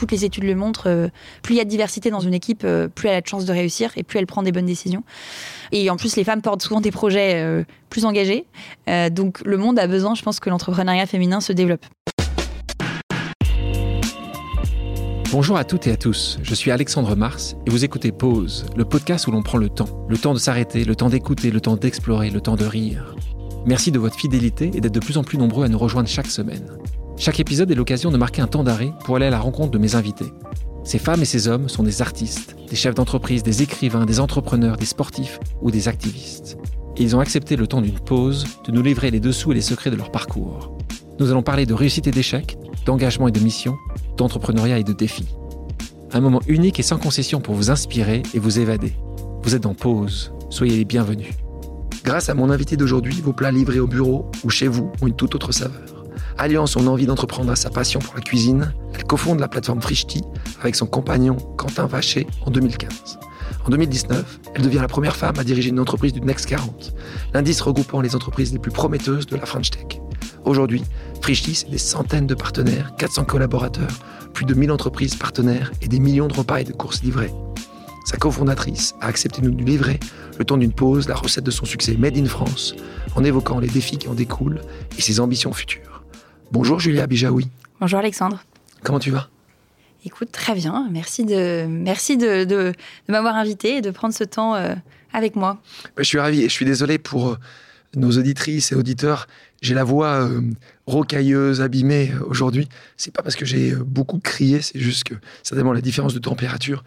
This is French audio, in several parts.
toutes les études le montrent, plus il y a de diversité dans une équipe, plus elle a de chances de réussir et plus elle prend des bonnes décisions. Et en plus, les femmes portent souvent des projets plus engagés. donc le monde a besoin, je pense, que l'entrepreneuriat féminin se développe. Bonjour à toutes et à tous, je suis Alexandre Mars et vous écoutez Pause, le podcast où l'on prend le temps. Le temps de s'arrêter, le temps d'écouter, le temps d'explorer, le temps de rire. Merci de votre fidélité et d'être de plus en plus nombreux à nous rejoindre chaque semaine. Chaque épisode est l'occasion de marquer un temps d'arrêt pour aller à la rencontre de mes invités. Ces femmes et ces hommes sont des artistes, des chefs d'entreprise, des écrivains, des entrepreneurs, des sportifs ou des activistes. Et ils ont accepté le temps d'une pause de nous livrer les dessous et les secrets de leur parcours. Nous allons parler de réussite et d'échec, d'engagement et de mission, d'entrepreneuriat et de défis. Un moment unique et sans concession pour vous inspirer et vous évader. Vous êtes en pause, soyez les bienvenus. Grâce à mon invité d'aujourd'hui, vos plats livrés au bureau ou chez vous ont une toute autre saveur. Alliant son envie d'entreprendre à sa passion pour la cuisine, elle cofonde la plateforme Frishti avec son compagnon Quentin Vacher en 2015. En 2019, elle devient la première femme à diriger une entreprise du Next 40, l'indice regroupant les entreprises les plus prometteuses de la French Tech. Aujourd'hui, Frishti, c'est des centaines de partenaires, 400 collaborateurs, plus de 1000 entreprises partenaires et des millions de repas et de courses livrées. Sa cofondatrice a accepté de nous livrer, le temps d'une pause, la recette de son succès Made in France, en évoquant les défis qui en découlent et ses ambitions futures. Bonjour Julia Bijaoui. Bonjour Alexandre. Comment tu vas? Écoute, très bien. Merci de, merci de, de, m'avoir invité et de prendre ce temps euh, avec moi. Je suis ravi et je suis désolé pour euh, nos auditrices et auditeurs j'ai la voix euh, rocailleuse, abîmée aujourd'hui. C'est pas parce que j'ai beaucoup crié, c'est juste que certainement la différence de température.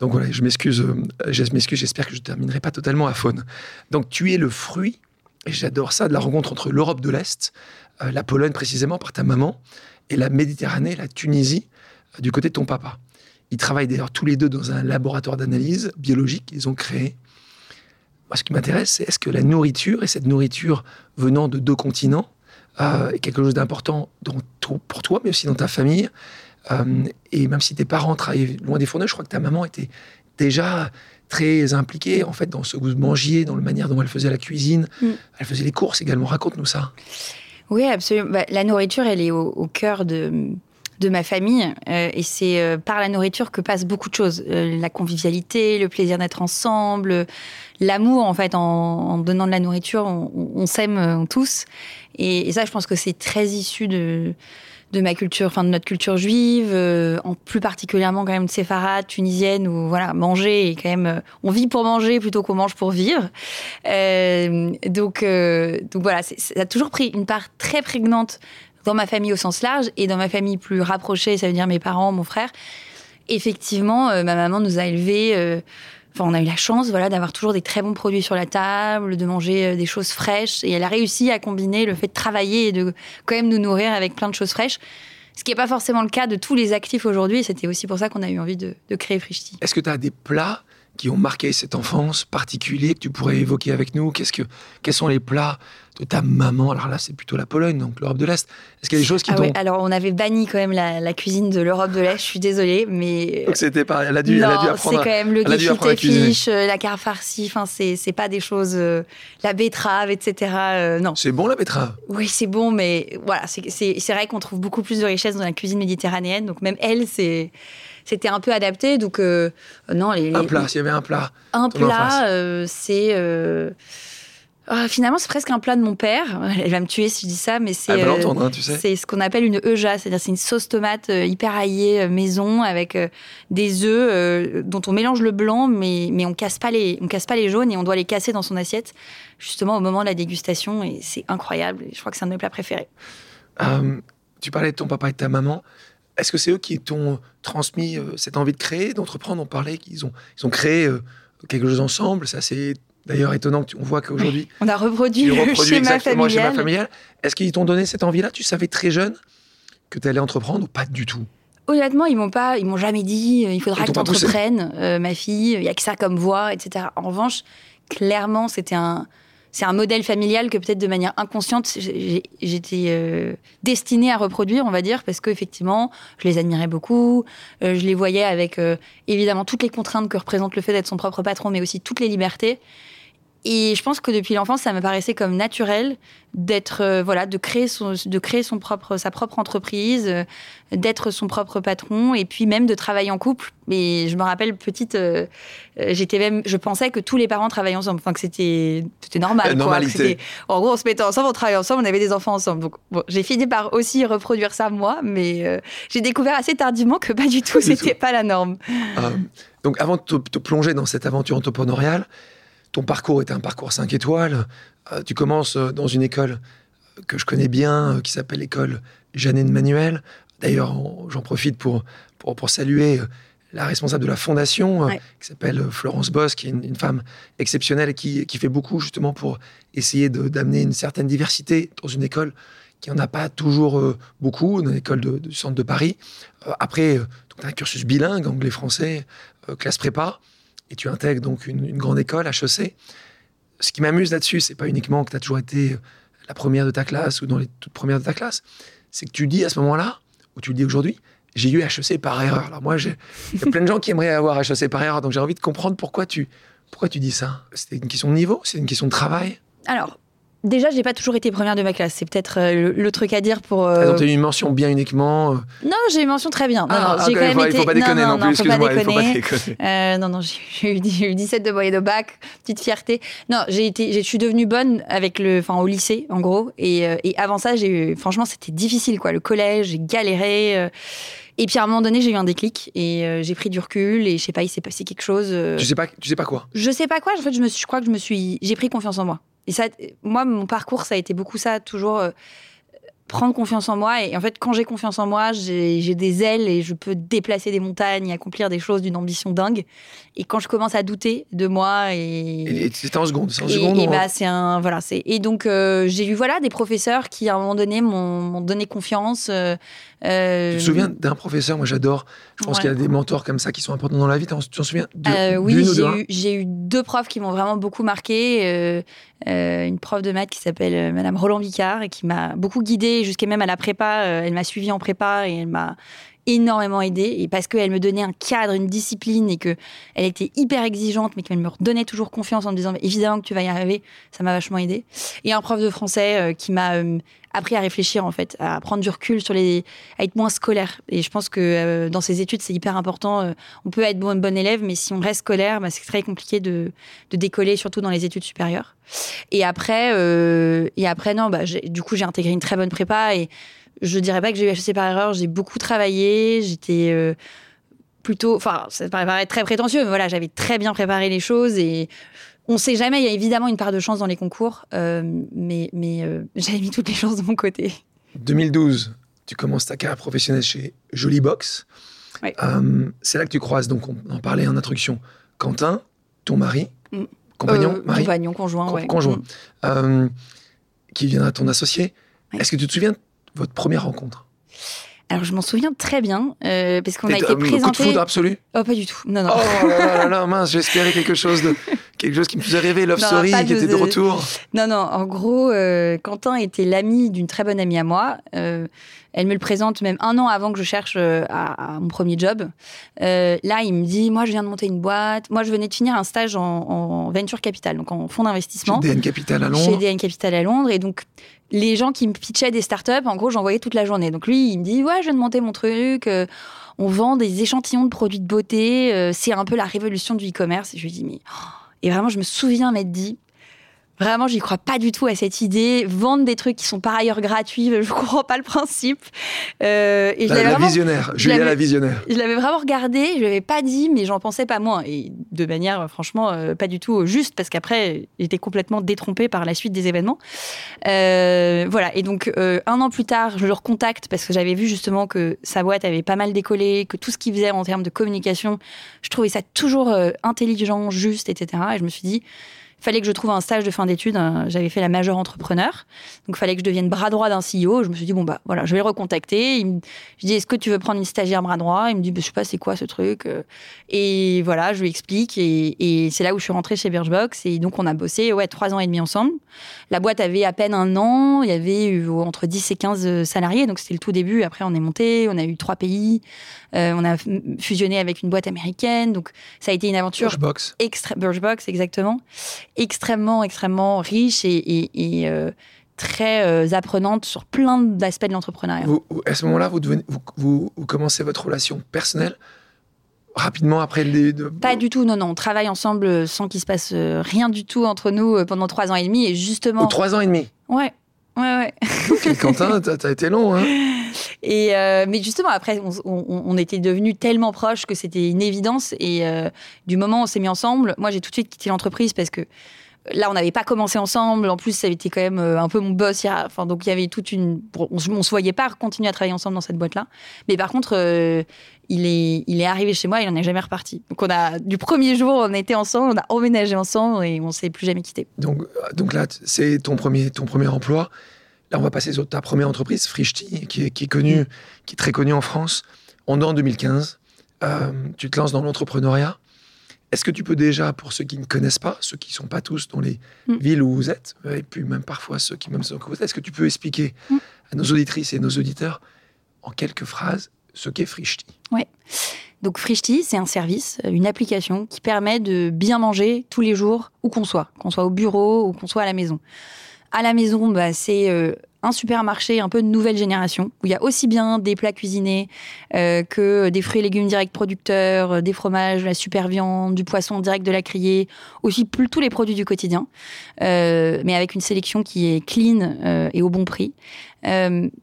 Donc voilà, je m'excuse, je m'excuse, j'espère que je terminerai pas totalement à faune. Donc tu es le fruit, et j'adore ça, de la rencontre entre l'Europe de l'Est, la Pologne précisément par ta maman, et la Méditerranée, la Tunisie, du côté de ton papa. Ils travaillent d'ailleurs tous les deux dans un laboratoire d'analyse biologique qu'ils ont créé moi, ce qui m'intéresse, c'est est-ce que la nourriture, et cette nourriture venant de deux continents, euh, est quelque chose d'important pour toi, mais aussi dans ta famille? Euh, et même si tes parents travaillaient loin des fourneaux, je crois que ta maman était déjà très impliquée en fait dans ce goût de manger, dans la manière dont elle faisait la cuisine. Mm. Elle faisait les courses également. Raconte-nous ça. Oui, absolument. Bah, la nourriture, elle est au cœur de, de ma famille. Euh, et c'est euh, par la nourriture que passent beaucoup de choses. Euh, la convivialité, le plaisir d'être ensemble, l'amour, en fait, en, donnant de la nourriture, on, s'aime tous. Et, ça, je pense que c'est très issu de, de ma culture, enfin de notre culture juive, en plus particulièrement quand même de séfarade, tunisienne, où voilà, manger est quand même, on vit pour manger plutôt qu'on mange pour vivre. donc, donc voilà, ça a toujours pris une part très prégnante dans ma famille au sens large et dans ma famille plus rapprochée, ça veut dire mes parents, mon frère. Effectivement, euh, ma maman nous a élevés. On a eu la chance, voilà, d'avoir toujours des très bons produits sur la table, de manger euh, des choses fraîches. Et elle a réussi à combiner le fait de travailler et de quand même nous nourrir avec plein de choses fraîches. Ce qui n'est pas forcément le cas de tous les actifs aujourd'hui. C'était aussi pour ça qu'on a eu envie de, créer Frishti. Est-ce que tu as des plats qui ont marqué cette enfance particulière que tu pourrais évoquer avec nous? Qu'est-ce que, Quels sont les plats de ta maman? Alors là, c'est plutôt la Pologne, donc l'Europe de l'Est. Est-ce qu'il y a des choses qui ah Alors, on avait banni quand même la, cuisine de l'Europe de l'Est, je suis désolée, mais... Donc c'était pas... Elle a dû, non, elle a dû apprendre c'est quand même le gefilte euh, la carte farcie, enfin, c'est, c'est pas des choses... Euh, la betterave, etc. Euh, non. C'est bon, la betterave? Oui, c'est bon, mais voilà, c'est, c'est, c'est vrai qu'on trouve beaucoup plus de richesse dans la cuisine méditerranéenne, donc même elle, c'est c'était un peu adapté. Donc, euh, non, les, Un plat, s'il y avait un plat. Un plat, euh, c'est. Euh, ah, finalement, c'est presque un plat de mon père. Elle va me tuer si je dis ça, mais c'est hein, c'est ce qu'on appelle une euja, c'est-à-dire c'est une sauce tomate hyper aillée maison avec des œufs dont on mélange le blanc, mais mais on casse pas les on casse pas les jaunes et on doit les casser dans son assiette justement au moment de la dégustation et c'est incroyable. Je crois que c'est un de mes plats préférés. tu parlais de ton papa et de ta maman. Est-ce que c'est eux qui t'ont transmis euh, cette envie de créer, d'entreprendre? On parlait qu'ils ont, ils ont créé euh, quelque chose ensemble. Ça, c'est d'ailleurs étonnant qu'on voit qu'aujourd'hui. On a reproduit, le schéma familial. familial. Est-ce qu'ils t'ont donné cette envie-là? Tu savais très jeune que tu allais entreprendre ou pas du tout? Honnêtement, ils m'ont pas, ils m'ont jamais dit euh, il faudra que tu entreprennes, ma fille, il y a que ça comme voie, etc. En revanche, clairement, c'était un, c'est un modèle familial que peut-être de manière inconsciente, j'étais euh, destinée à reproduire, on va dire, parce qu'effectivement, je les admirais beaucoup. Euh, je les voyais avec, euh, évidemment, toutes les contraintes que représente le fait d'être son propre patron, mais aussi toutes les libertés. Et je pense que depuis l'enfance, ça me paraissait comme naturel d'être, euh, voilà, de créer son, de créer son propre, sa propre entreprise, euh, d'être son propre patron, et puis même de travailler en couple. Et je me rappelle petite, euh, j'étais même, je pensais que tous les parents travaillaient ensemble, enfin que c'était, c'était normal. Normalité. en gros, on se mettait ensemble, on travaillait ensemble, on avait des enfants ensemble. Donc bon, j'ai fini par aussi reproduire ça moi, mais j'ai découvert assez tardivement que pas du tout, c'était pas la norme. donc avant de te, te plonger dans cette aventure entrepreneuriale ton parcours était un parcours 5 étoiles. Euh, tu commences euh, dans une école que je connais bien, euh, qui s'appelle l'école Jeannine Manuel. D'ailleurs, j'en profite pour, pour, saluer la responsable de la fondation, qui s'appelle Florence Boss, qui est une, femme exceptionnelle et qui, qui, fait beaucoup justement pour essayer d'amener une certaine diversité dans une école qui n'en a pas toujours beaucoup, dans l'école du centre de Paris. après, tu as un cursus bilingue, anglais-français, classe prépa et tu intègres donc une, grande école, HEC. Ce qui m'amuse là-dessus, c'est pas uniquement que tu as toujours été la première de ta classe ou dans les toutes premières de ta classe, c'est que tu dis à ce moment-là, ou tu le dis aujourd'hui, j'ai eu HEC par erreur. Alors moi, il y a plein de gens qui aimeraient avoir HEC par erreur, donc j'ai envie de comprendre pourquoi tu, pourquoi tu dis ça. C'était une question de niveau, c'est une question de travail? Alors, Déjà, j'ai pas toujours été première de ma classe. C'est peut-être euh, le, truc à dire pour. Euh... Ah, eu une mention bien uniquement. Euh non, j'ai eu une mention très bien. Non, ah, j'ai quand même été... Il faut pas déconner non, non, plus. Excuse-moi, il faut pas déconner. Euh, non, non, j'ai eu, 17 de moyenne au bac, petite fierté. Non, j'ai été, je suis devenue bonne avec le, enfin au lycée en gros. Et, et avant ça, j'ai eu, franchement, c'était difficile quoi. Le collège, j'ai galéré. Et puis à un moment donné, j'ai eu un déclic et j'ai pris du recul et je sais pas, il s'est passé quelque chose. Tu sais pas, tu sais pas quoi? Je sais pas quoi. En fait, je me, je crois que je me suis, j'ai pris confiance en moi. Et ça, moi, mon parcours, ça a été beaucoup ça, toujours euh, prendre confiance en moi. Et en fait, quand j'ai confiance en moi, j'ai des ailes et je peux déplacer des montagnes, accomplir des choses d'une ambition dingue. Et quand je commence à douter de moi et, c'est en seconde, c'est en seconde. Et, bah, c'est un voilà, c'est et donc euh, j'ai eu voilà des professeurs qui à un moment donné m'ont donné confiance. Euh, euh, tu te souviens d'un professeur Moi, j'adore. Je pense qu'il y a des mentors comme ça qui sont importants dans la vie. Tu t'en souviens Oui, j'ai eu, eu, deux profs qui m'ont vraiment beaucoup marqué. une prof de maths qui s'appelle Madame Roland Vicard et qui m'a beaucoup guidée jusqu'à même à la prépa. elle m'a suivie en prépa et elle m'a énormément aidé et parce qu'elle me donnait un cadre, une discipline et que elle était hyper exigeante mais qu'elle me redonnait toujours confiance en me disant évidemment que tu vas y arriver, ça m'a vachement aidé. Et un prof de français euh, qui m'a euh, appris à réfléchir en fait, à prendre du recul sur les, à être moins scolaire. Et je pense que euh, dans ces études c'est hyper important. on peut être bon, bon élève mais si on reste scolaire, bah, c'est très compliqué de, de, décoller, surtout dans les études supérieures. Et après, et après non, bah, du coup j'ai intégré une très bonne prépa et je dirais pas que j'ai eu HEC par erreur, j'ai beaucoup travaillé, j'étais euh, plutôt, enfin, ça paraît très prétentieux, mais voilà, j'avais très bien préparé les choses et on sait jamais, il y a évidemment une part de chance dans les concours, euh, mais, mais euh, j'avais mis toutes les chances de mon côté. 2012, tu commences ta carrière professionnelle chez Jolie Box. c'est là que tu croises, donc on en parlait en introduction, Quentin, ton mari, mm. compagnon, mari, compagnon, conjoint, ouais. conjoint, mm. qui viendra ton associé. Est-ce que tu te souviens votre première rencontre alors je m'en souviens très bien euh, parce qu'on a été présenté. Coup de foudre absolu Oh pas du tout. Non non. Oh là là, là mince, j'espérais quelque chose de quelque chose qui me faisait rêver, Love Story qui était de retour. Non non, en gros, euh, Quentin était l'ami d'une très bonne amie à moi. Euh, elle me le présente même un an avant que je cherche à, mon premier job. Là, il me dit, moi, je viens de monter une boîte. Moi, je venais de finir un stage en, venture capital, donc en fonds d'investissement. Chez DN Capital à Londres. Chez DN Capital à Londres. Et donc, les gens qui me pitchaient des startups, en gros, j'en voyais toute la journée. Donc lui, il me dit, ouais, je viens de monter mon truc. Euh, on vend des échantillons de produits de beauté. c'est un peu la révolution du e-commerce. Et je lui dis, mais... Oh. Et vraiment, je me souviens m'être dit, Vraiment, j'y crois pas du tout à cette idée. Vendre des trucs qui sont par ailleurs gratuits, je comprends pas le principe. Euh, et la, la visionnaire, Julia la visionnaire. Je l'avais vraiment regardé, je l'avais pas dit, mais j'en pensais pas moins. Et de manière, franchement, euh, pas du tout juste, parce qu'après, j'étais complètement détrompée par la suite des événements. Euh, voilà, et donc euh, un an plus tard, je le recontacte parce que j'avais vu justement que sa boîte avait pas mal décollé, que tout ce qu'il faisait en termes de communication, je trouvais ça toujours euh, intelligent, juste, etc. Et je me suis dit, fallait que je trouve un stage de fin d'études. Hein. J'avais fait la majeure entrepreneur. Donc, il fallait que je devienne bras droit d'un CEO. Je me suis dit, bon, bah, voilà, je vais le recontacter. Il me... Je dis, est-ce que tu veux prendre une stagiaire bras droit? Il me dit, bah, je sais pas, c'est quoi ce truc euh. Et voilà, je lui explique. Et, c'est là où je suis rentrée chez Birchbox. Et donc, on a bossé, ouais, trois ans et demi ensemble. La boîte avait à peine un an. Il y avait entre 10 et 15 euh, salariés. Donc, c'était le tout début. Après, on est monté. On a eu trois pays. Euh, on a fusionné avec une boîte américaine. Donc, ça a été une aventure. Birchbox. Extra... Birchbox, exactement. extrêmement, extrêmement riche et, très apprenante sur plein d'aspects de l'entrepreneuriat. À ce moment-là, vous, vous, vous, commencez votre relation personnelle rapidement après les deux Pas du tout, non, non. On travaille ensemble sans qu'il se passe rien du tout entre nous pendant trois ans et demi. Et justement. Ou trois ans et demi Ouais. Ouais, ouais. Quentin, t'as été long, hein Euh, mais justement, après, on, était devenus tellement proches que c'était une évidence. Et euh, du moment où on s'est mis ensemble, moi, j'ai tout de suite quitté l'entreprise parce que là, on n'avait pas commencé ensemble. En plus, ça avait été quand même euh, un peu mon boss. Donc, il y avait toute une. On, ne se voyait pas continuer à travailler ensemble dans cette boîte-là. Mais par contre, il, est, arrivé chez moi il n'en est jamais reparti. Donc, on du premier jour, on était ensemble, on a emménagé ensemble et on ne s'est plus jamais quitté. Donc, donc là, c'est ton premier, ton premier emploi. Là, on va passer sur ta première entreprise, Frischti, qui est, qui est connue, qui est très connue en France. On est en 2015. Euh, tu te lances dans l'entrepreneuriat. Est-ce que tu peux déjà, pour ceux qui ne connaissent pas, ceux qui ne sont pas tous dans les mm. villes où vous êtes, et puis même parfois ceux qui même sont vous êtes, est-ce que tu peux expliquer mm. à nos auditrices et nos auditeurs, en quelques phrases, ce qu'est Frischti Oui. Donc Frischti, c'est un service, une application qui permet de bien manger tous les jours, où qu'on soit, qu'on soit au bureau ou qu'on soit à la maison. À la maison, bah, c'est euh, un supermarché un peu de nouvelle génération, où il y a aussi bien des plats cuisinés euh, que des fruits et légumes directs producteurs, euh, des fromages, la super viande, du poisson direct de la criée, aussi tous les produits du quotidien, mais avec une sélection qui est clean et au bon prix.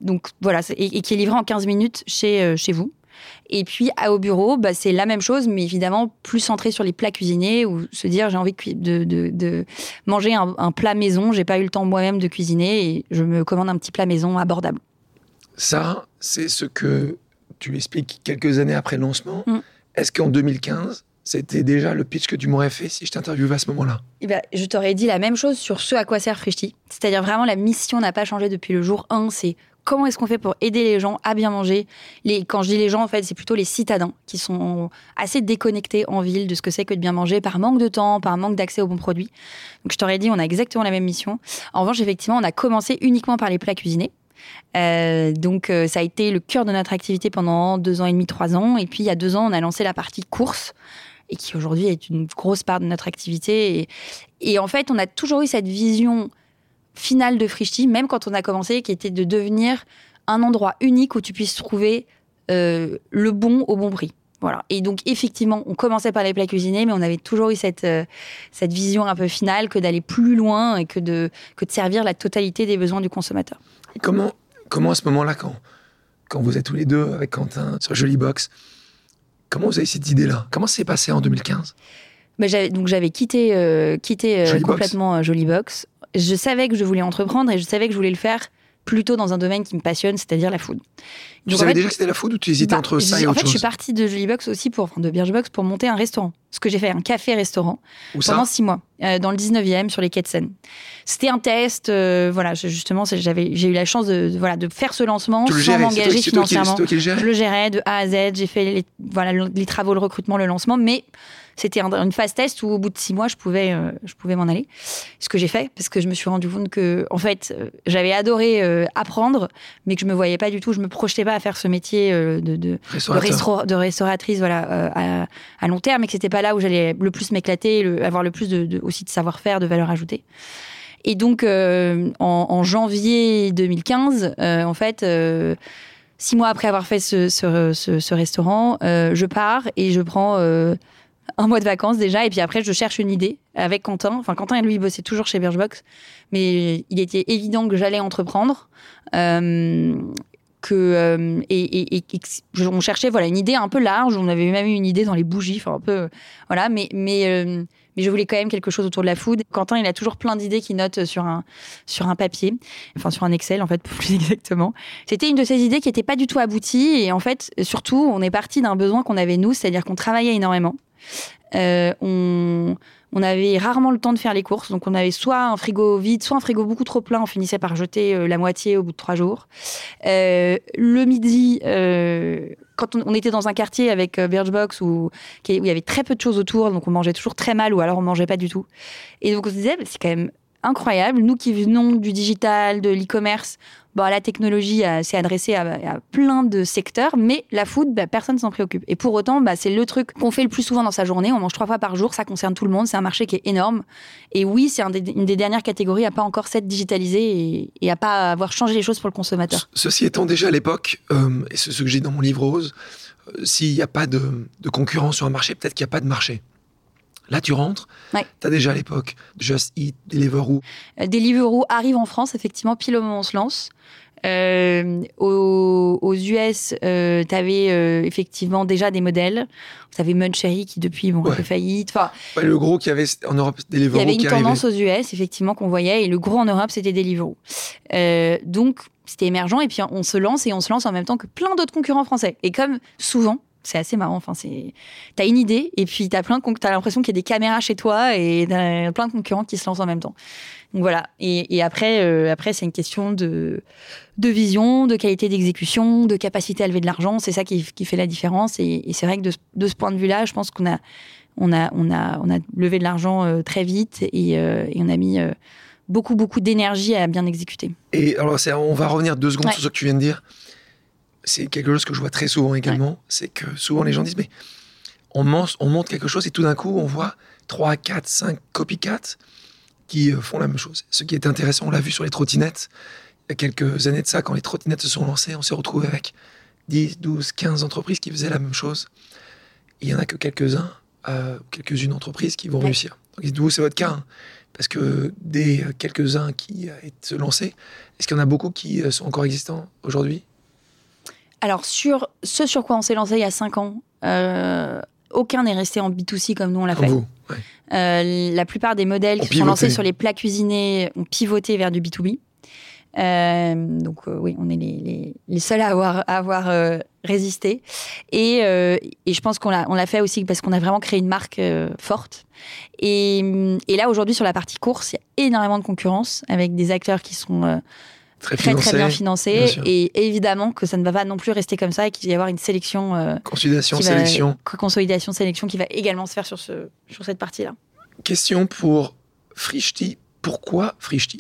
donc voilà, et, qui est livré en 15 minutes chez, chez vous. Et puis, au bureau, bah, c'est la même chose, mais évidemment plus centré sur les plats cuisinés ou se dire j'ai envie de, de, manger un, plat maison. J'ai pas eu le temps moi-même de cuisiner et je me commande un petit plat maison abordable. Ça, c'est ce que tu expliques quelques années après le lancement. Mm. Est-ce qu'en 2015, c'était déjà le pitch que tu m'aurais fait si je t'interviewais à ce moment-là? Eh ben, Je t'aurais dit la même chose sur ce à quoi sert Frishti. C'est-à-dire vraiment la mission n'a pas changé depuis le jour 1. C'est comment est-ce qu'on fait pour aider les gens à bien manger? Les, Quand je dis les gens, en fait, c'est plutôt les citadins qui sont assez déconnectés en ville de ce que c'est que de bien manger par manque de temps, par manque d'accès aux bons produits. Donc je t'aurais dit, on a exactement la même mission. En revanche, effectivement, on a commencé uniquement par les plats cuisinés. Euh, donc euh, ça a été le cœur de notre activité pendant deux ans et demi, trois ans. Et puis il y a deux ans, on a lancé la partie course et qui aujourd'hui est une grosse part de notre activité. Et, et en fait, on a toujours eu cette vision finale de Frischti, même quand on a commencé, qui était de devenir un endroit unique où tu puisses trouver euh, le bon au bon prix. Voilà. Et donc, effectivement, on commençait par les plats cuisinés, mais on avait toujours eu cette, euh, cette vision un peu finale que d'aller plus loin et que de, que de servir la totalité des besoins du consommateur. comment, comment à ce moment-là, quand, quand vous êtes tous les deux avec Quentin sur Jolie Box, comment vous avez cette idée-là? Comment ça s'est passé en 2015 bah, j'avais, donc j'avais quitté, euh, quitté complètement Jolie Box je savais que je voulais entreprendre et je savais que je voulais le faire plutôt dans un domaine qui me passionne, c'est-à-dire la food. Tu savais déjà que c'était la food ou tu hésitais bah, entre ça et autre chose En fait, je suis partie de Jollybox aussi pour, enfin, de Birchbox pour monter un restaurant. Ce que j'ai fait, un café-restaurant pendant six mois, euh, dans le 19e, sur les quais de Seine. C'était un test, euh, voilà, justement, j'ai eu la chance de, voilà, de faire ce lancement sans m'engager financièrement. je le gérais de A à Z, j'ai fait les, voilà, les travaux, le recrutement, le lancement, mais c'était une phase test où au bout de six mois, je pouvais, euh, je pouvais m'en aller. Ce que j'ai fait, parce que je me suis rendu compte que, en fait, j'avais adoré euh, apprendre, mais que je me voyais pas du tout, je me projetais pas à faire ce métier de, de, de, restauratrice voilà, à, long terme, et que c'était pas là où j'allais le plus m'éclater, avoir le plus de, aussi de savoir-faire, de valeur ajoutée. Et donc, en, janvier 2015, en fait, six mois après avoir fait ce, ce, ce restaurant, je pars et je prends un mois de vacances déjà, et puis après, je cherche une idée avec Quentin. Enfin, Quentin et lui bossaient toujours chez Birchbox, mais il était évident que j'allais entreprendre. Euh, euh, et, on cherchait voilà une idée un peu large. On avait même eu une idée dans les bougies, enfin un peu voilà, mais mais euh, mais je voulais quand même quelque chose autour de la food. Quentin, il a toujours plein d'idées qu'il note sur un sur un papier, enfin sur un Excel en fait plus exactement. C'était une de ces idées qui n'était pas du tout aboutie et en fait surtout on est parti d'un besoin qu'on avait nous, c'est-à-dire qu'on travaillait énormément. Euh, avait rarement le temps de faire les courses, donc on avait soit un frigo vide, soit un frigo beaucoup trop plein. On finissait par jeter euh, la moitié au bout de trois jours. Euh, le midi, quand on, était dans un quartier avec Birchbox où, où, il y avait très peu de choses autour, donc on mangeait toujours très mal ou alors on mangeait pas du tout. Et donc on se disait, c'est quand même incroyable. Nous qui venons du digital, de l'e-commerce, bon, la technologie s'est adressée à, plein de secteurs, mais la food, bah, personne s'en préoccupe. Et pour autant, bah, c'est le truc qu'on fait le plus souvent dans sa journée. On mange trois fois par jour, ça concerne tout le monde. C'est un marché qui est énorme. Et oui, c'est une des dernières catégories à pas encore s'être digitalisée et, à pas avoir changé les choses pour le consommateur. Ceci étant déjà à l'époque, euh, et c'est ce que j'ai dans mon livre rose, euh, s'il n'y a pas de, de concurrence sur un marché, peut-être qu'il n'y a pas de marché. Là, tu rentres, tu as déjà à l'époque Just Eat, Deliveroo. Euh, Deliveroo arrive en France, effectivement, pile au moment où on se lance. Euh, aux, US, euh, tu avais effectivement déjà des modèles. Tu avais Munchery qui depuis bon, fait faillite. Enfin, le gros qui avait en Europe, Deliveroo. Il y avait une tendance aux US, effectivement, qu'on voyait. Et le gros en Europe, c'était Deliveroo. donc, c'était émergent. Et puis, on se lance et on se lance en même temps que plein d'autres concurrents français. Et comme souvent, c'est assez marrant. Enfin, c'est, t'as une idée et puis t'as plein, t'as l'impression qu'il y a des caméras chez toi et t'as plein de concurrents qui se lancent en même temps. Donc voilà. Et, après, euh, après, c'est une question de, de vision, de qualité d'exécution, de capacité à lever de l'argent. C'est ça qui, qui, fait la différence. Et, c'est vrai que de, de, ce point de vue-là, je pense qu'on a, on a, on a, on a levé de l'argent euh, très vite et, euh, et, on a mis beaucoup, beaucoup d'énergie à bien exécuter. Et alors, on va revenir deux secondes sur ce que tu viens de dire c'est quelque chose que je vois très souvent également, c'est que souvent les gens disent, mais on, on monte quelque chose et tout d'un coup, on voit 3, 4, 5 copycats qui euh, font la même chose. Ce qui est intéressant, on l'a vu sur les trottinettes. Il y a quelques années de ça, quand les trottinettes se sont lancées, on s'est retrouvé avec 10, 12, 15 entreprises qui faisaient la même chose. il n'y en a que quelques-uns, euh, quelques-unes entreprises qui vont réussir. Donc, vous, c'est votre cas. Hein. parce que des quelques-uns qui se lancés, est-ce qu'il y en a beaucoup qui euh, sont encore existants aujourd'hui? Alors, sur ce sur quoi on s'est lancé il y a 5 ans, euh, aucun n'est resté en B2C comme nous on l'a fait. Euh, la plupart des modèles qui sont lancés sur les plats cuisinés ont pivoté vers du B2B. Euh, donc oui, on est les, seuls à avoir, avoir résisté. Et, et, je pense qu'on l'a, on l'a fait aussi parce qu'on a vraiment créé une marque forte. Et, et là, aujourd'hui, sur la partie course, il y a énormément de concurrence avec des acteurs qui sont très, très, bien financé. Et évidemment que ça ne va pas non plus rester comme ça et qu'il va y avoir une sélection. Euh, consolidation, sélection. consolidation, sélection qui va également se faire sur, ce, sur cette partie-là. Question pour Frischti. Pourquoi Frischti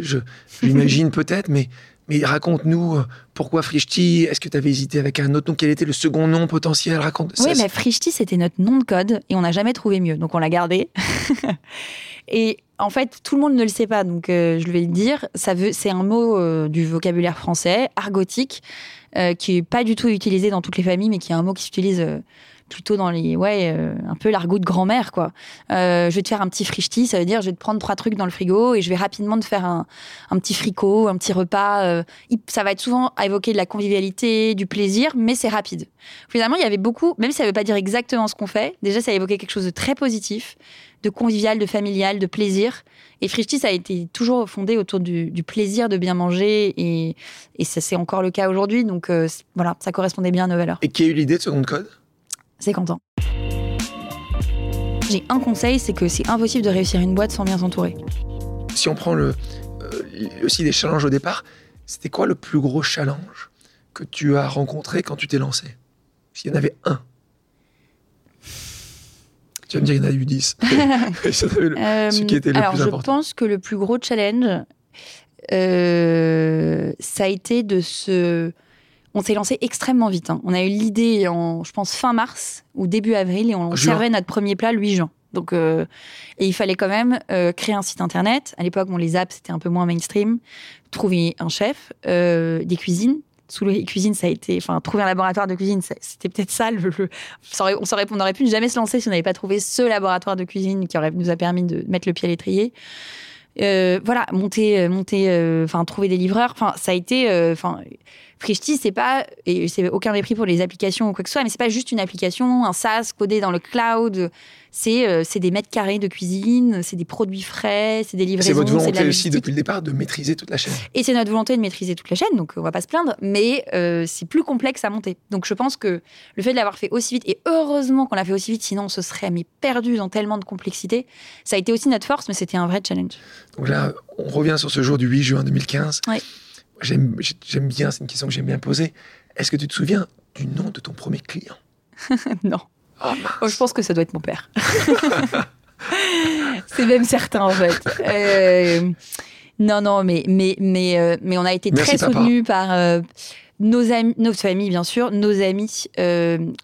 Je J'imagine peut-être, mais, mais raconte-nous euh, pourquoi Frischti? Est-ce que tu avais hésité avec un autre? Nom Quel était le second nom potentiel? Raconte. Oui, mais Frischti, c'était notre nom de code et on n'a jamais trouvé mieux. Donc on l'a gardé. et en fait, tout le monde ne le sait pas, donc euh, je vais le dire. Ça veut, c'est un mot euh, du vocabulaire français, argotique, euh, qui est pas du tout utilisé dans toutes les familles, mais qui est un mot qui s'utilise plutôt dans les, ouais, un peu l'argot de grand-mère, quoi. je vais te faire un petit frichti, ça veut dire je vais te prendre trois trucs dans le frigo et je vais rapidement te faire un, un petit fricot, un petit repas. ça va être souvent à évoquer de la convivialité, du plaisir, mais c'est rapide. Finalement, il y avait beaucoup, même si ça veut pas dire exactement ce qu'on fait. Déjà, ça évoquait quelque chose de très positif de convivial, de familial, de plaisir. Et Frischti, ça a été toujours fondé autour du, plaisir de bien manger et, ça c'est encore le cas aujourd'hui. Donc euh, voilà, ça correspondait bien à nos valeurs. Et qui a eu l'idée de ce code? C'est Quentin. J'ai un conseil, c'est que c'est impossible de réussir une boîte sans bien s'entourer. Si on prend le, euh, aussi des challenges au départ, c'était quoi le plus gros challenge que tu as rencontré quand tu t'es lancé? S'il y en avait un tu vas me dire qu'il y en a eu 10. ce qui était le alors, plus important. Je pense que le plus gros challenge, euh, ça a été de se. On s'est lancé extrêmement vite. Hein. On a eu l'idée en, je pense, fin mars ou début avril et on servait notre premier plat le 8 juin. Donc, euh, et il fallait quand même euh, créer un site internet. À l'époque, bon, les apps, c'était un peu moins mainstream. Trouver un chef, des cuisines, sous les cuisines, ça a été, enfin, trouver un laboratoire de cuisine, c'était peut-être ça. Le, on, aurait, on aurait pu ne jamais se lancer si on n'avait pas trouvé ce laboratoire de cuisine qui aurait nous a permis de mettre le pied à l'étrier. Euh, voilà, monter, euh, monter, euh, enfin, trouver des livreurs. Enfin, ça a été, enfin, Frishti, c'est pas, et c'est aucun mépris pour les applications ou quoi que ce soit, mais c'est pas juste une application, un SaaS codé dans le cloud. C'est c'est des mètres carrés de cuisine, c'est des produits frais, c'est des livraisons. C'est votre volonté aussi depuis le départ de maîtriser toute la chaîne. Et c'est notre volonté de maîtriser toute la chaîne, donc on va pas se plaindre, mais c'est plus complexe à monter. Donc je pense que le fait de l'avoir fait aussi vite, et heureusement qu'on l'a fait aussi vite, sinon on se serait mis perdu dans tellement de complexité, ça a été aussi notre force, mais c'était un vrai challenge. Donc là, on revient sur ce jour du 8 juin 2015. J'aime bien, c'est une question que j'aime bien poser. Est-ce que tu te souviens du nom de ton premier client? Non. Oh, oh, je pense que ça doit être mon père. c'est même certain en fait. Euh, non, non, mais, mais, mais, euh, mais on a été Merci, très soutenus par euh, nos amis, nos familles, bien sûr, nos amis.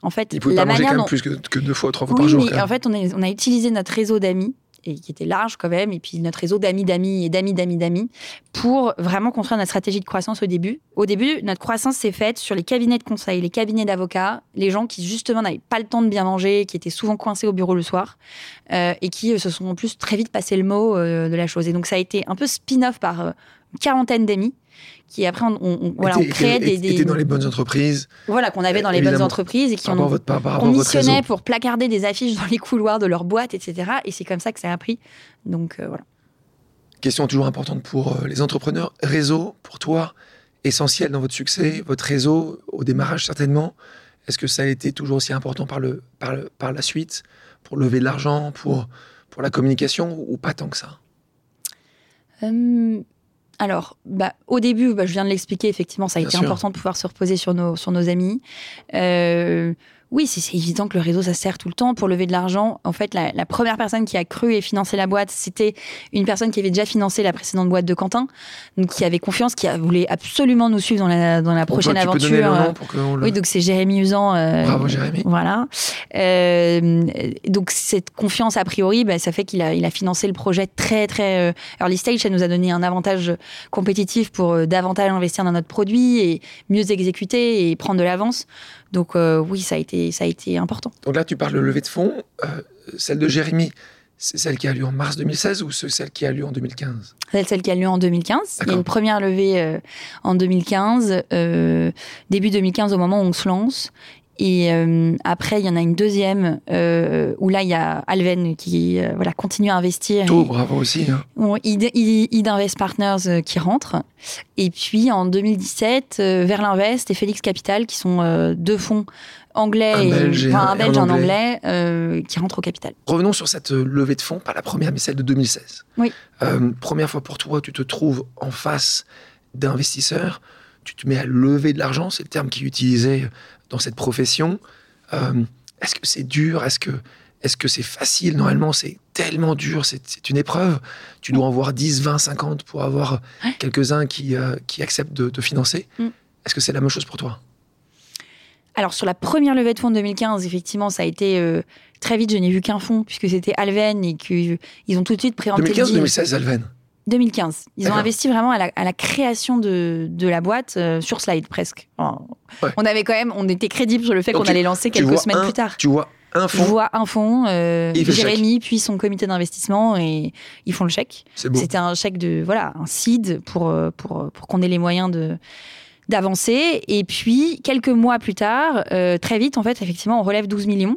En fait, Il pouvait la pas manger manière quand même dont- plus que, que deux fois, trois fois oui, par jour. même. en fait, on a, on a utilisé notre réseau d'amis, et qui était large quand même, et puis notre réseau d'amis, d'amis et d'amis, d'amis, d'amis, pour vraiment construire notre stratégie de croissance au début. Au début, notre croissance s'est faite sur les cabinets de conseil, les cabinets d'avocats, les gens qui justement n'avaient pas le temps de bien manger, qui étaient souvent coincés au bureau le soir, euh, et qui euh, se sont en plus très vite passé le mot euh, de la chose. Et donc ça a été un peu spin-off par une quarantaine d'amis. Qui après, on, on- voilà, créait des, des- dans les bonnes entreprises, voilà qu'on avait dans les bonnes entreprises et qui votre, par, par on votre missionnait pour placarder des affiches dans les couloirs de leur boîte, etc. Et c'est comme ça que ça a pris. Donc euh, voilà. Question toujours importante pour euh, les entrepreneurs. Réseau, pour toi, essentiel dans votre succès, votre réseau, au démarrage certainement. Est-ce que ça a été toujours aussi important par, le, par, le- par la suite, pour lever de l'argent, pour, pour la communication, ou pas tant que ça? Euh, alors, bah, au début, bah, je viens de l'expliquer, effectivement, ça a Bien été sûr. important de pouvoir se reposer sur nos, sur nos amis. Euh, oui, c'est évident que le réseau, ça sert tout le temps pour lever de l'argent. En fait, la, la première personne qui a cru et financé la boîte, c'était une personne qui avait déjà financé la précédente boîte de Quentin, donc qui avait confiance, qui voulu absolument nous suivre dans la, dans prochaine tu peux aventure. donner le le... Oui, donc c'est Jérémy Usan. euh, Bravo, Jérémy. Voilà. Euh, donc cette confiance, a priori, bah, ça fait qu'il a, il a financé le projet très, très euh, early stage. Ça nous a donné un avantage compétitif pour davantage investir dans notre produit et mieux exécuter et prendre de l'avance. Donc euh, oui, ça a, été, ça a été important. Donc là, tu parles de levée de fonds. Euh, celle de Jérémy, c'est celle qui a lieu en mars 2016 ou c'est celle qui a lieu en 2015 C'est celle qui a lieu en 2015. Il y a une première levée euh, en 2015, euh, début 2015 au moment où on se lance. Et euh, après, il y en a une deuxième euh, où là, il y a Alven qui euh, voilà, continue à investir. Et- bravo aussi. hein. Bon, Id, Invest Partners qui rentre. Et puis en 2017, euh, vers l'Invest et Félix Capital, qui sont deux fonds anglais, Un et- Belge enfin, un- belge un et un Anglais. anglais, qui rentrent au capital. Revenons sur cette levée de fonds, pas la première, mais celle de 2016. Oui. Première fois pour toi, tu te trouves en face d'investisseurs, tu te mets à lever de l'argent, c'est le terme qui est utilisé dans cette profession. Euh, est-ce que c'est dur? Est-ce que est-ce que c'est facile? Normalement, c'est tellement dur, c'est une épreuve. Tu dois en voir 10, 20, 50 pour avoir Ouais. quelques-uns qui, euh, qui acceptent de te financer. Mm. Est-ce que c'est la même chose pour toi? Alors sur la première levée de fonds de 2015, effectivement, ça a été euh, très vite. Je n'ai vu qu'un fonds puisque c'était Alven et qu'ils ont tout de suite présenté. le 2015 ou deal. 2016, Alven 2015. Ils ont investi vraiment à la, à la création de, de la boîte euh, sur slide presque. Ouais. On avait quand même, on était crédible sur le fait qu'on allait lancer quelques semaines un- plus tard. Tu vois un Je fonds, vois un fonds, euh, Jérémy, puis son comité d'investissement, et ils font le chèque. C'était un chèque de, voilà, un seed pour, euh, pour, pour qu'on ait les moyens de d'avancer. Et puis, quelques mois plus tard, euh, très vite, en fait, effectivement, on relève 12 millions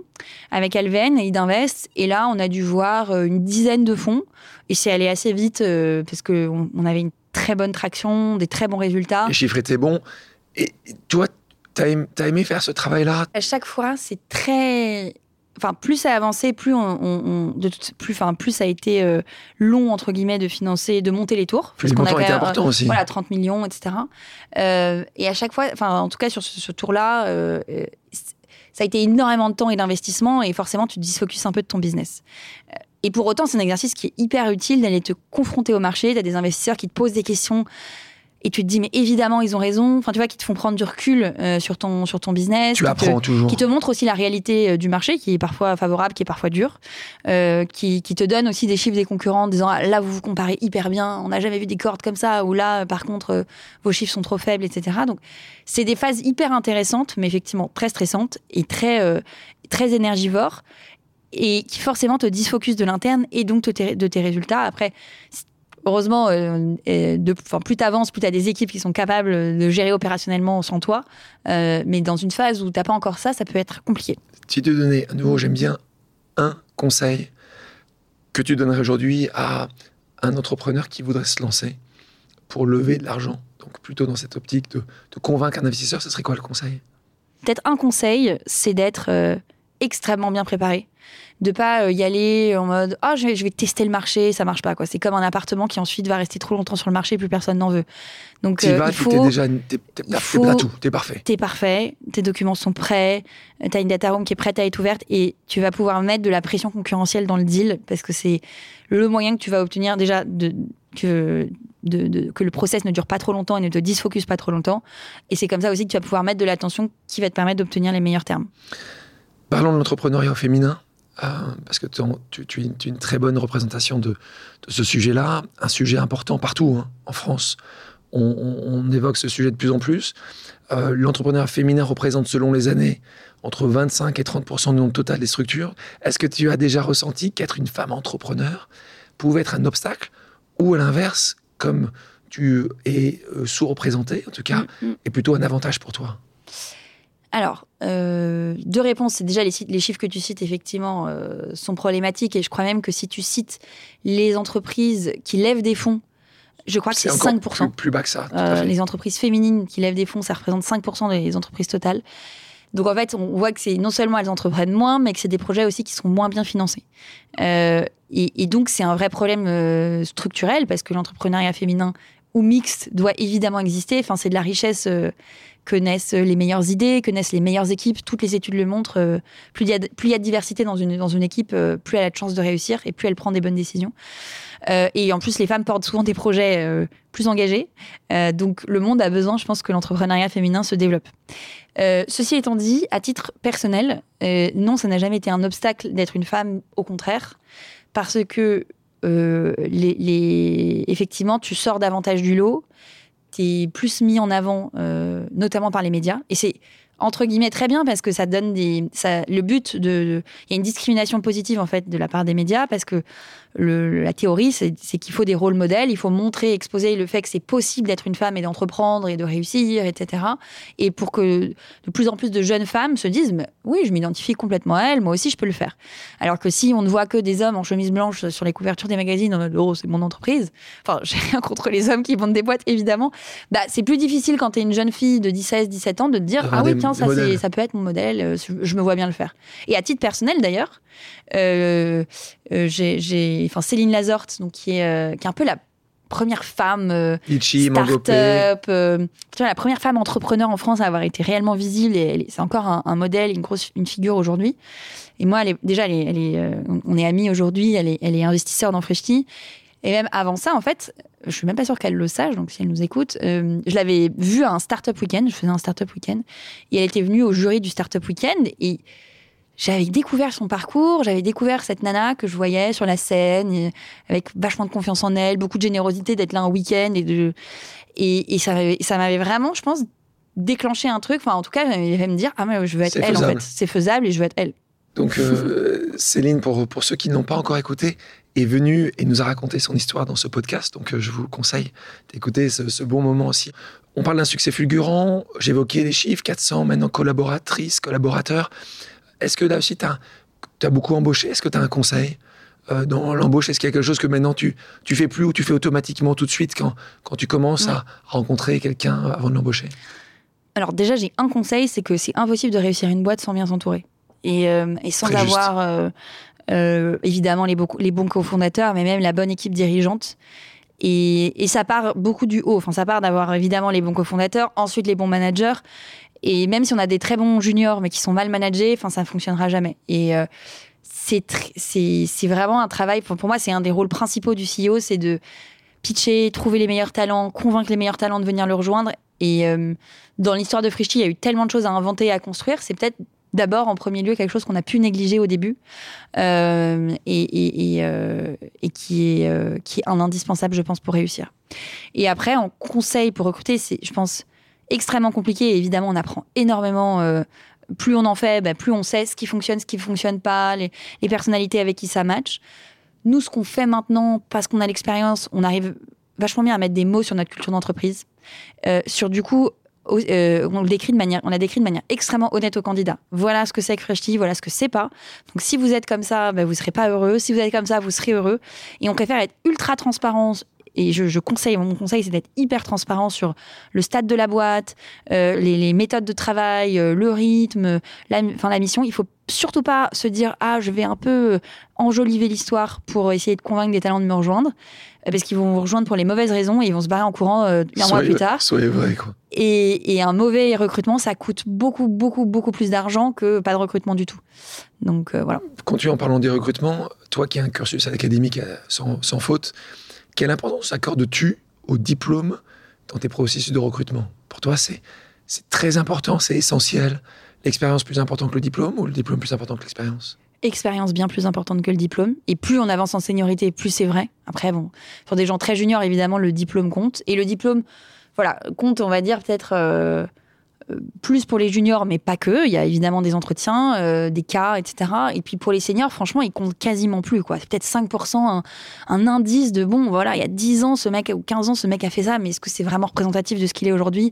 avec Alven et Idinvest. Et là, on a dû voir euh, une dizaine de fonds. Et c'est allé assez vite euh, parce qu'on on avait une très bonne traction, des très bons résultats. Les chiffres étaient bons. Et toi, t'as aimé, t'as aimé faire ce travail-là? À chaque fois, c'est très. Enfin, plus ça a avancé, plus on, on- on- de toute- plus, enfin, plus ça a été euh, long entre guillemets de financer, de monter les tours. Les qu'on a quand même, aussi. Voilà, 30 millions, etc. Euh, et à chaque fois, enfin, en tout cas sur ce, ce tour-là, euh, euh, ça a été énormément de temps et d'investissement, et forcément, tu te disfocuses un peu de ton business. Euh, Et pour autant, c'est un exercice qui est hyper utile d'aller te confronter au marché. Tu as des investisseurs qui te posent des questions et tu te dis, mais évidemment, ils ont raison. Enfin, tu vois, qui te font prendre du recul euh, sur, ton, sur ton business. Tu qui te- apprends toujours. qui te montre aussi la réalité euh, du marché, qui est parfois favorable, qui est parfois dur, euh, qui, qui te donne aussi des chiffres des concurrents en disant ah, là vous vous comparez hyper bien, on n'a jamais vu des cohortes comme ça, ou là par contre euh, vos chiffres sont trop faibles, etc. Donc c'est des phases hyper intéressantes, mais effectivement très stressantes et très très énergivores et qui forcément te disfocus de l'interne et donc de tes, de tes résultats. Après, heureusement, euh, de, plus tu avances, plus tu as des équipes qui sont capables de gérer opérationnellement sans toi. Euh, mais dans une phase où tu pas encore ça, ça peut être compliqué. Si tu donnais à nouveau, j'aime bien un conseil que tu donnerais aujourd'hui à un entrepreneur qui voudrait se lancer pour lever de l'argent, donc plutôt dans cette optique de, de convaincre un investisseur, ce serait quoi le conseil? Peut-être un conseil, c'est d'être euh, extrêmement bien préparé. De pas euh, y aller en mode ah je, vais, je vais tester le marché, ça marche pas quoi. C'est comme un appartement qui ensuite va rester trop longtemps sur le marché, plus personne n'en veut. Donc Tu euh, vas, il faut t'es déjà, t'es, t'es- faut- t'as tout, t'es parfait. T'es parfait, tes documents sont prêts, t'as une data room qui est prête à être ouverte et tu vas pouvoir mettre de la pression concurrentielle dans le deal parce que c'est le moyen que tu vas obtenir déjà de, que, de, de- que le process ne dure pas trop longtemps et ne te disfocus pas trop longtemps. Et c'est comme ça aussi que tu vas pouvoir mettre de l'attention qui va te permettre d'obtenir les meilleurs termes. Parlons de l'entrepreneuriat féminin, parce que ton- tu, tu es tu es une très bonne représentation de, de ce sujet-là, un sujet important partout hein, en France. On, on- on évoque ce sujet de plus en plus. Euh, L'entrepreneuriat féminin représente, selon les années, entre 25 et 30% du nombre total des structures. Est-ce que tu as déjà ressenti qu'être une femme entrepreneur pouvait être un obstacle, ou à l'inverse, comme tu es euh, sous-représenté, en tout cas, Mm, mm. est plutôt un avantage pour toi? Alors, euh, deux réponses. Déjà les, les chiffres que tu cites, effectivement, euh, sont problématiques. Et je crois même que si tu cites les entreprises qui lèvent des fonds, je crois que c'est encore 5%. Plus, plus bas que ça. tout à Euh, les entreprises féminines qui lèvent des fonds, ça représente 5% des entreprises totales. Donc en fait, on voit que c'est non seulement elles entreprennent moins, mais que c'est des projets aussi qui sont moins bien financés. Euh, et, et donc c'est un vrai problème euh, structurel parce que l'entrepreneuriat féminin ou mixte doit évidemment exister. Enfin, c'est de la richesse euh, que naissent les meilleures idées, que naissent les meilleures équipes. Toutes les études le montrent. euh, plus il y a de, diversité dans une dans une équipe, euh, plus elle a de chances de réussir et plus elle prend des bonnes décisions. Et en plus, les femmes portent souvent des projets plus engagés. Donc, le monde a besoin, je pense, que l'entrepreneuriat féminin se développe. Ceci étant dit, à titre personnel, non, ça n'a jamais été un obstacle d'être une femme, au contraire, parce que euh, effectivement, tu sors davantage du lot, tu es plus mis en avant, euh, notamment par les médias, et c'est entre guillemets très bien parce que ça donne des le but de il y a une discrimination positive en fait de la part des médias parce que le- la théorie c'est qu'il faut des rôles modèles il faut montrer exposer le fait que c'est possible d'être une femme et d'entreprendre et de réussir etc et pour que de plus en plus de jeunes femmes se disent Mais oui je m'identifie complètement à elle moi aussi je peux le faire. Alors que si on ne voit que des hommes en chemise blanche sur les couvertures des magazines en mode oh c'est mon entreprise. Enfin j'ai rien contre les hommes qui vendent des boîtes évidemment. Bah c'est plus difficile quand tu es une jeune fille de 16 17 ans de te dire ah oui tiens ça peut être mon modèle euh, je me vois bien le faire. Et à titre personnel d'ailleurs euh, euh, j'ai- enfin Céline Lazorte donc qui est euh, qui est un peu la première femme euh, start-up, euh, la première femme entrepreneur en France à avoir été réellement visible et c'est encore un, un modèle, une grosse une figure aujourd'hui. Et moi, elle est, déjà, elle est, elle est, euh, on est amis aujourd'hui, elle est, elle est investisseur dans Freshti. Et même avant ça, en fait, je suis même pas sûre qu'elle le sache, donc si elle nous écoute, euh, je l'avais vue à un startup week-end, je faisais un startup week-end, et elle était venue au jury du startup week-end, et j'avais découvert son parcours, j'avais découvert cette nana que je voyais sur la scène, avec vachement de confiance en elle, beaucoup de générosité d'être là un week-end, et, de, et, et ça, m'avait- ça m'avait vraiment, je pense, déclenché un truc, enfin en tout cas, j'avais fait me dire, ah mais je veux être elle en fait, c'est faisable et je veux être elle. Donc, euh, Céline, pour, pour ceux qui ne l'ont pas encore écouté, est venue et nous a raconté son histoire dans ce podcast. Donc, euh, je vous conseille d'écouter ce, ce bon moment aussi. On parle d'un succès fulgurant. J'évoquais les chiffres 400 maintenant collaboratrices, collaborateurs. Est-ce que là aussi, tu as, beaucoup embauché? Est-ce que tu as un conseil? Euh, dans l'embauche Est-ce qu'il y a quelque chose que maintenant tu, tu fais plus ou tu fais automatiquement tout de suite quand, quand tu commences à rencontrer quelqu'un avant de l'embaucher? Alors déjà, j'ai un conseil, c'est que c'est impossible de réussir une boîte sans bien s'entourer. Et, euh, et sans Très avoir euh, euh, évidemment les, bons cofondateurs, mais même la bonne équipe dirigeante. Et, et ça part beaucoup du haut. Enfin, ça part d'avoir évidemment les bons cofondateurs, ensuite les bons managers. Et même si on a des très bons juniors, mais qui sont mal managés, enfin, ça ne fonctionnera jamais. Et euh, c'est vraiment un travail. Pour, moi, c'est un des rôles principaux du CEO, c'est de pitcher, trouver les meilleurs talents, convaincre les meilleurs talents de venir le rejoindre. Et euh, dans l'histoire de Frishti, il y a eu tellement de choses à inventer et à construire. C'est peut-être d'abord, en premier lieu, quelque chose qu'on a pu négliger au début euh, et, qui, est, qui est un indispensable, je pense, pour réussir. Et après, en conseil pour recruter, je pense, extrêmement compliqué. Et évidemment, on apprend énormément. euh, plus on en fait, bah, plus on sait ce qui fonctionne, ce qui ne fonctionne pas, les, personnalités avec qui ça match. Nous, ce qu'on fait maintenant, parce qu'on a l'expérience, on arrive vachement bien à mettre des mots sur notre culture d'entreprise. Euh, sur du coup, euh, on le décrit de manière, on a décrit de manière extrêmement honnête aux candidats. Voilà ce que c'est que Freshti, voilà ce que c'est pas. Donc si vous êtes comme ça, bah, vous serez pas heureux. Si vous êtes comme ça, vous serez heureux. Et on préfère être ultra transparent et je, conseille, mon conseil, c'est d'être hyper transparent sur le stade de la boîte, euh, les, méthodes de travail, euh, le rythme, la, enfin, la mission. Il faut surtout pas se dire ah je vais un peu enjoliver l'histoire pour essayer de convaincre des talents de me rejoindre parce qu'ils vont vous rejoindre pour les mauvaises raisons et ils vont se barrer en courant un mois plus tard. Soyez vrai quoi. Et, et, un mauvais recrutement, ça coûte beaucoup, beaucoup, beaucoup plus d'argent que pas de recrutement du tout. Donc voilà. Continue en parlant des recrutements. Toi qui as un cursus académique sans, sans faute, quelle importance accordes-tu au diplôme dans tes processus de recrutement? Pour toi, c'est très important, c'est essentiel. L'expérience plus importante que le diplôme ou le diplôme plus important que l'expérience? Expérience bien plus importante que le diplôme. Et plus on avance en seniorité, plus c'est vrai. Après, bon, pour des gens très juniors, évidemment, le diplôme compte. Et le diplôme, voilà, compte, on va dire, peut-être euh, plus pour les juniors, mais pas que. Il y a évidemment des entretiens, euh, des cas, etc. Et puis pour les seniors, franchement, ils comptent quasiment plus. C'est peut-être 5%, un, indice de bon, voilà, il y a 10 ans, ce mec, ou 15 ans, ce mec a fait ça, mais est-ce que c'est vraiment représentatif de ce qu'il est aujourd'hui?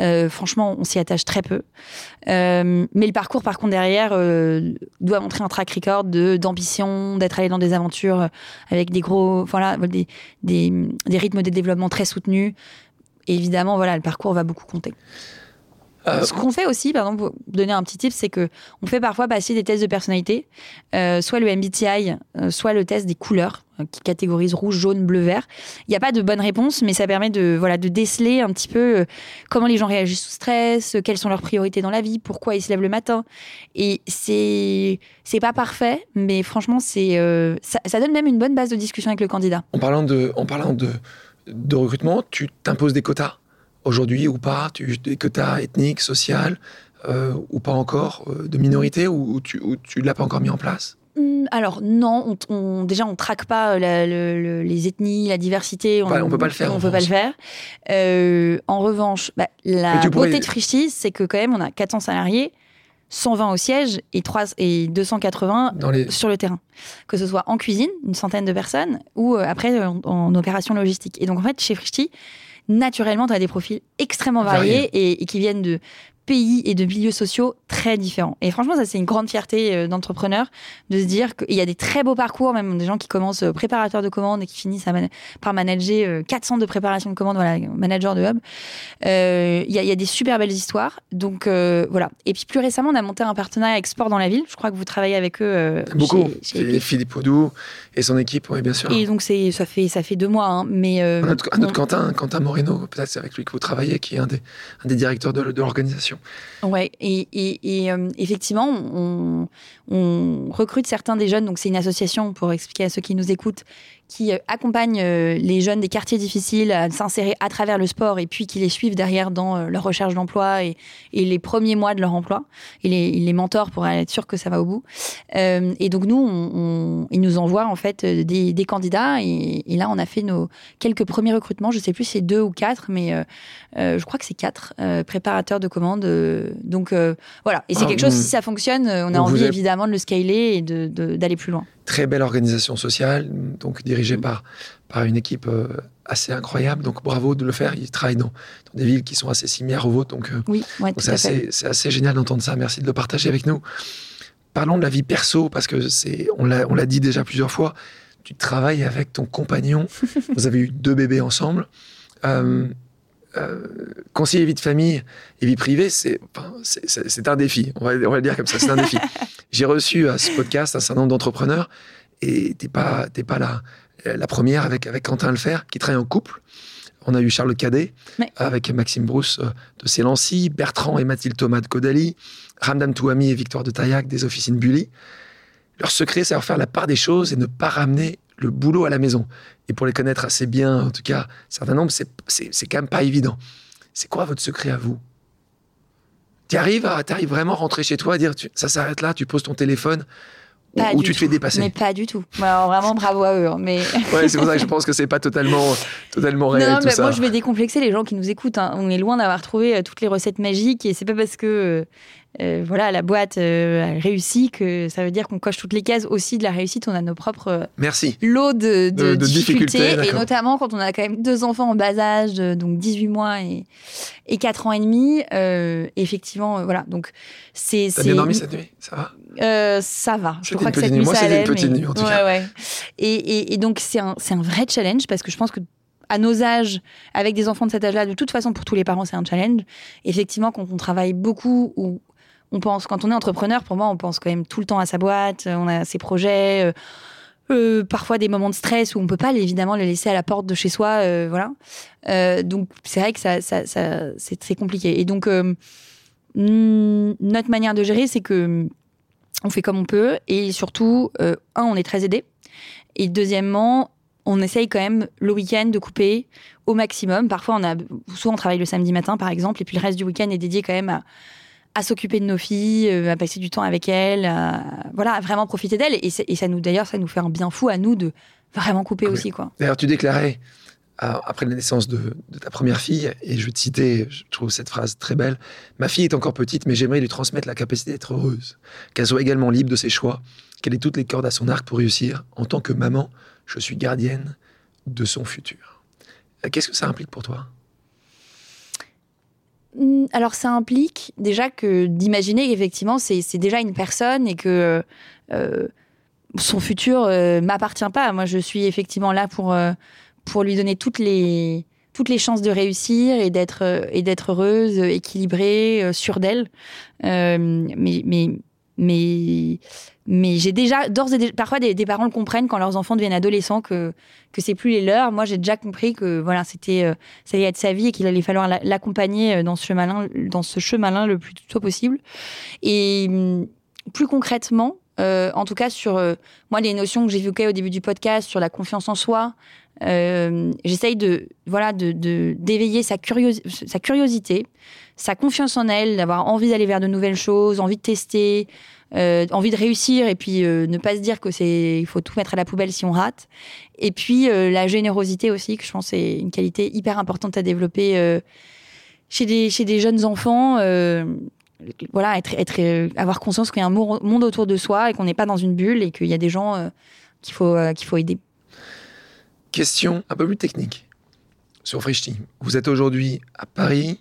Euh, franchement, on s'y attache très peu. Euh, mais le parcours, par contre, derrière, doit montrer un track record d'ambition, d'être allé dans des aventures avec des gros, voilà, des, des, des rythmes de développement très soutenus. Et évidemment, voilà, le parcours va beaucoup compter. Euh, Ce qu'on fait aussi, par exemple, pour donner un petit tip, c'est que on fait parfois passer des tests de personnalité, euh, soit le MBTI, euh, soit le test des couleurs qui catégorise rouge, jaune, bleu, vert. Il n'y a pas de bonne réponse, mais ça permet de voilà de déceler un petit peu comment les gens réagissent sous stress, quelles sont leurs priorités dans la vie, pourquoi ils se lèvent le matin. Et c'est c'est pas parfait, mais franchement c'est ça, ça, donne même une bonne base de discussion avec le candidat. En parlant de en parlant de de recrutement, tu t'imposes des quotas? Aujourd'hui ou pas tu, Des quotas ethniques, sociales euh, ou pas encore euh, De minorité ou, tu ne l'as pas encore mis en place? Hmm, alors non, on, déjà on traque pas les ethnies, la diversité. On, ne peut pas le faire. On peut pas le faire. Euh, en revanche, bah, la beauté de Frischti, c'est que quand même on a 400 salariés, 120 au siège et, 3, et 280 sur le terrain. Que ce soit en cuisine, une centaine de personnes, ou après en, opération logistique. Et donc en fait, chez Frischti, naturellement, tu as des profils extrêmement variés. et, qui viennent de pays et de milieux sociaux très différents. Et franchement, ça, c'est une grande fierté euh, d'entrepreneur de se dire qu'il y a des très beaux parcours, même des gens qui commencent euh, préparateurs de commandes et qui finissent par manager 400 euh, de préparation de commandes, voilà, manager de hub. Il y, a des super belles histoires. Donc, voilà. Et puis, plus récemment, on a monté un partenariat avec Sport dans la ville. Je crois que vous travaillez avec eux. Beaucoup. Philippe Audou et son équipe, oui, bien sûr. Et donc, ça fait, ça fait deux mois. Hein, mais, un autre, Quentin, Quentin Moreno, peut-être c'est avec lui que vous travaillez, qui est un des, un des directeurs de, de l'organisation. Ouais, et, et, euh, effectivement, on, recrute certains des jeunes. Donc, c'est une association, pour expliquer à ceux qui nous écoutent, qui euh, accompagnent euh, les jeunes des quartiers difficiles à s'insérer à travers le sport et puis qui les suivent derrière dans euh, leur recherche d'emploi et, les premiers mois de leur emploi. Et les, les mentors pour être sûr que ça va au bout. et donc, nous, on, ils nous envoient en fait des, candidats. Et, là, on a fait nos quelques premiers recrutements. Je sais plus si c'est deux ou quatre, mais je crois que c'est quatre préparateurs de commandes. donc, voilà. Et c'est ah, quelque chose, si ça fonctionne, on a envie évidemment de le scaler et d'aller plus loin très belle organisation sociale, donc dirigée par, par une équipe euh, assez incroyable. Donc bravo de le faire. Ils travaillent dans, des villes qui sont assez similaires aux vôtres. Donc, euh, oui, c'est assez, assez, génial d'entendre ça. Merci de le partager avec nous. Parlons de la vie perso, parce que c'est, on l'a, on l'a dit déjà plusieurs fois. Tu travailles avec ton compagnon. Vous avez eu deux bébés ensemble. Euh, euh, concilier vie de famille et vie privée, c'est un défi. On va, on va le dire comme ça, c'est un défi. J'ai reçu à ce podcast un certain nombre d'entrepreneurs et t'es pas t'es pas la, la première avec avec Quentin Lefer qui travaille en couple. On a eu Charles Cadet avec Maxime Brousse euh, de Célancy, Bertrand et Mathilde Thomas de Caudalie, Ramdam Touami et Victoire de Taillac des officines Bully. Leur secret, c'est de faire la part des choses et ne pas ramener le boulot à la maison. Et pour les connaître assez bien, en tout cas, un certain nombre, c'est, c'est, quand même pas évident. C'est quoi votre secret à vous? Tu arrives, à, arrives vraiment à rentrer chez toi, à dire ça s'arrête là, tu poses ton téléphone, ou, tu te fais dépasser? Mais pas du tout. vraiment bravo à eux. Hein, mais... ouais, c'est pour ça que je pense que c'est pas totalement, totalement réel. Non, mais moi je vais décomplexer les gens qui nous écoutent. Hein. On est loin d'avoir trouvé euh, toutes les recettes magiques et c'est pas parce que euh, euh, voilà, la boîte euh, a réussi, que ça veut dire qu'on coche toutes les cases aussi de la réussite. On a nos propres euh, Merci. lots de, difficultés, et notamment quand on a quand même deux enfants en bas âge, donc 18 mois et, et 4 ans et demi. effectivement, voilà. Donc c'est. T'as bien dormi cette nuit? Ça va? Ça va. Je crois que cette nuit, Moi, c'est une petite nuit en tout cas. Et, et, et donc c'est un, un vrai challenge parce que je pense que à nos âges, avec des enfants de cet âge-là, de toute façon, pour tous les parents, c'est un challenge. Effectivement, quand on travaille beaucoup ou on pense, quand on est entrepreneur, pour moi, on pense quand même tout le temps à sa boîte, on a ses projets. Euh, euh, parfois des moments de stress où on peut pas évidemment les laisser à la porte de chez soi, euh, voilà. donc c'est vrai que ça, ça, c'est compliqué. Et donc notre manière de gérer, c'est que on fait comme on peut et surtout, un, on est très aidé. Et deuxièmement, on essaye quand même le week-end de couper au maximum. Parfois, on a, souvent on travaille le samedi matin, par exemple, et puis le reste du week-end est dédié quand même à, s'occuper de nos filles, euh, à passer du temps avec elles, à, voilà, à vraiment profiter d'elles. Et, ça nous, d'ailleurs, ça nous fait un bien fou à nous de vraiment couper aussi, quoi. D'ailleurs, tu déclarais après la naissance de, de, ta première fille, et je vais te citer, je trouve cette phrase très belle. Ma fille est encore petite, mais j'aimerais lui transmettre la capacité d'être heureuse, qu'elle soit également libre de ses choix, qu'elle ait toutes les cordes à son arc pour réussir. En tant que maman, je suis gardienne de son futur. Euh, qu'est-ce que ça implique pour toi? Alors ça implique déjà que d'imaginer qu'effectivement c'est déjà une personne et que euh, son futur euh, m'appartient pas. Moi je suis effectivement là pour, pour lui donner toutes les, toutes les chances de réussir et d'être et d'être heureuse, équilibrée, sûre d'elle. mais, mais mais mais j'ai déjà d'ores et déjà parfois des, parents le comprennent quand leurs enfants deviennent adolescents que que c'est plus les leurs. Moi j'ai déjà compris que voilà c'était euh, ça allait être sa vie et qu'il allait falloir l'accompagner euh, dans ce chemin dans ce chemin le plus tôt possible. Et hum, plus concrètement euh, en tout cas sur moi les notions que j'évoquais au début du podcast sur la confiance en soi j'essaye de voilà de d'éveiller sa, sa curiosité sa confiance en elle, d'avoir envie d'aller vers de nouvelles choses, envie de tester, euh, envie de réussir et puis euh, ne pas se dire que c'est il faut tout mettre à la poubelle si on rate. Et puis euh, la générosité aussi, que je pense c'est une qualité hyper importante à développer chez des chez des jeunes enfants. voilà, être, être, avoir conscience qu'il y a un monde autour de soi et qu'on n'est pas dans une bulle et qu'il y a des gens qu'il faut, qu'il faut aider. Question un peu plus technique sur Frishti. Vous êtes aujourd'hui à Paris,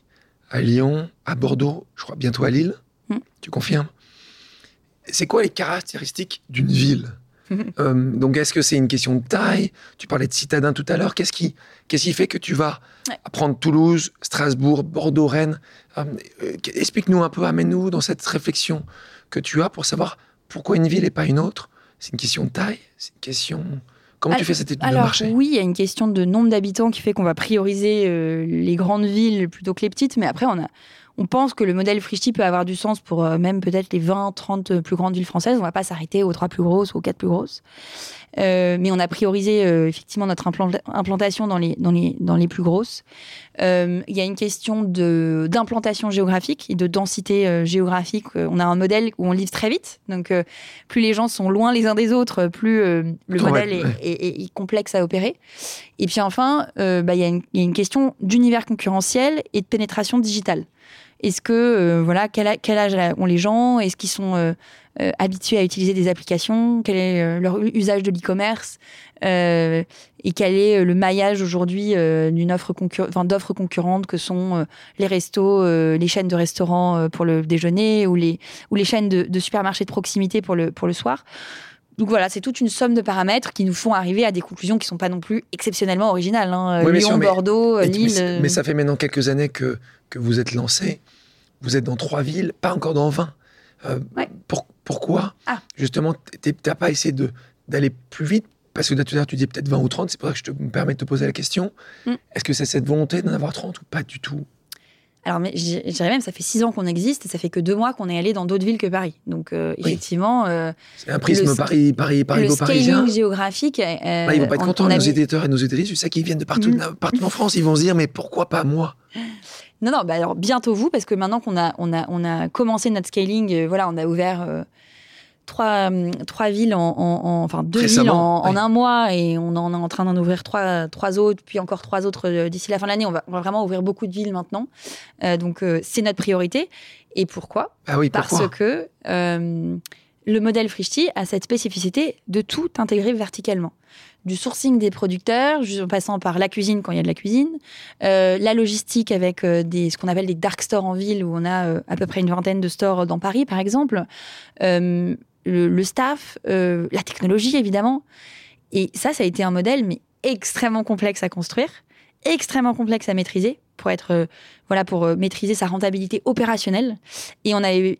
à Lyon, à Bordeaux, je crois bientôt à Lille. Hmm. Tu confirmes? C'est quoi les caractéristiques d'une ville euh, Donc, est-ce que c'est une question de taille? Tu parlais de citadins tout à l'heure. Qu'est-ce qui, qu'est-ce qui fait que tu vas prendre Toulouse, Strasbourg, Bordeaux, Rennes euh, euh, Explique-nous un peu, amène-nous dans cette réflexion que tu as pour savoir pourquoi une ville et pas une autre. C'est une question de taille C'est une question Comment tu fais cette étude de marché? Oui, il y a une question de nombre d'habitants qui fait qu'on va prioriser euh, les grandes villes plutôt que les petites, mais après, on a, on pense que le modèle Frishti peut avoir du sens pour euh, même peut-être les 20, 30 plus grandes villes françaises. On ne va pas s'arrêter aux trois plus grosses ou aux quatre plus grosses. Euh, mais on a priorisé euh, effectivement notre implantation dans les, dans les, dans les plus grosses. Il y a une question d'implantation géographique et de densité géographique. On a un modèle où on livre très vite. Donc, plus les gens sont loin les uns des autres, plus le modèle est, complexe à opérer. Et puis enfin, bah, il y, y, a une question d'univers concurrentiel et de pénétration digitale. Est-ce que, euh, voilà, quel, âge ont les gens? Est-ce qu'ils sont euh, euh, habitués à utiliser des applications? Quel est leur usage de l'e-commerce? Et quel est le maillage aujourd'hui d'une offre d'offres concurrentes que sont les restos, les chaînes de restaurants pour le déjeuner ou les, chaînes de, supermarchés de proximité pour le soir? Donc voilà, c'est toute une somme de paramètres qui nous font arriver à des conclusions qui ne sont pas non plus exceptionnellement originales. Hein. Lyon, Bordeaux, Lille. Mais, ça fait maintenant quelques années que, que vous êtes lancé vous êtes dans trois villes, pas encore dans 20. Euh, pourquoi? Ah. Justement, tu n'as pas essayé d'aller plus vite? Parce que tout à l'heure, tu dis peut-être 20 ou 30, c'est pour ça que je te, me permets de te poser la question. Mm. Est-ce que c'est cette volonté d'en avoir 30 ou pas du tout? Alors, mais je dirais même, ça fait six ans qu'on existe et ça fait que deux mois qu'on est allé dans d'autres villes que Paris. Donc, euh, effectivement. Euh, c'est un prisme Paris, Paris, Paris, le parisien. géographique. Euh, ils vont pas être contents, nos éditeurs et nos éditrices. C'est ça qui viennent de partout, mm. partout en France. Ils vont se dire, mais pourquoi pas moi? Non, non, bah alors bientôt vous, parce que maintenant qu'on a, on a, on a commencé notre scaling, euh, voilà, on a ouvert trois, euh, trois villes, en, enfin deux villes en, un mois, et on en est en train d'en ouvrir trois, trois autres, puis encore trois autres d'ici la fin de l'année. On va, vraiment ouvrir beaucoup de villes maintenant. donc c'est notre priorité. Et pourquoi? Ah oui, Parce que le modèle Frishti a cette spécificité de tout intégrer verticalement du sourcing des producteurs, en passant par la cuisine quand il y a de la cuisine, euh, la logistique avec euh, des, ce qu'on appelle des dark stores en ville, où on a euh, à peu près une vingtaine de stores dans Paris, par exemple, le, staff, la technologie, évidemment. Et ça, ça a été un modèle, mais extrêmement complexe à construire extrêmement complexe à maîtriser pour être euh, voilà pour euh, maîtriser sa rentabilité opérationnelle. Et on avait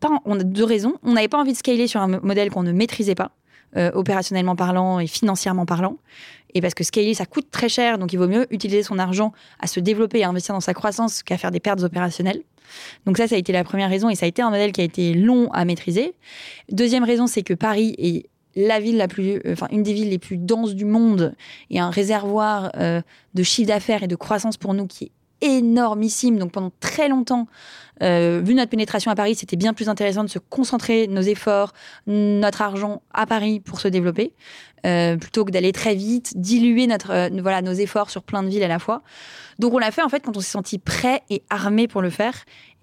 pas, on a deux raisons. On n'avait pas envie de scaler sur un modèle qu'on ne maîtrisait pas, euh, opérationnellement parlant et financièrement parlant. Et parce que scaler, ça coûte très cher, donc il vaut mieux utiliser son argent à se développer et à investir dans sa croissance qu'à faire des pertes opérationnelles. Donc ça, ça a été la première raison et ça a été un modèle qui a été long à maîtriser. Deuxième raison, c'est que Paris est la ville la plus, enfin une des villes les plus denses du monde et un réservoir de chiffre d'affaires et de croissance pour nous qui est énormissime. Donc pendant très longtemps, euh, vu notre pénétration à Paris, c'était bien plus intéressant de se concentrer nos efforts, notre argent à Paris pour se développer, euh, plutôt que d'aller très vite, diluer notre, euh, voilà, nos efforts sur plein de villes à la fois. Donc on l'a fait en fait quand on s'est senti prêt et armé pour le faire.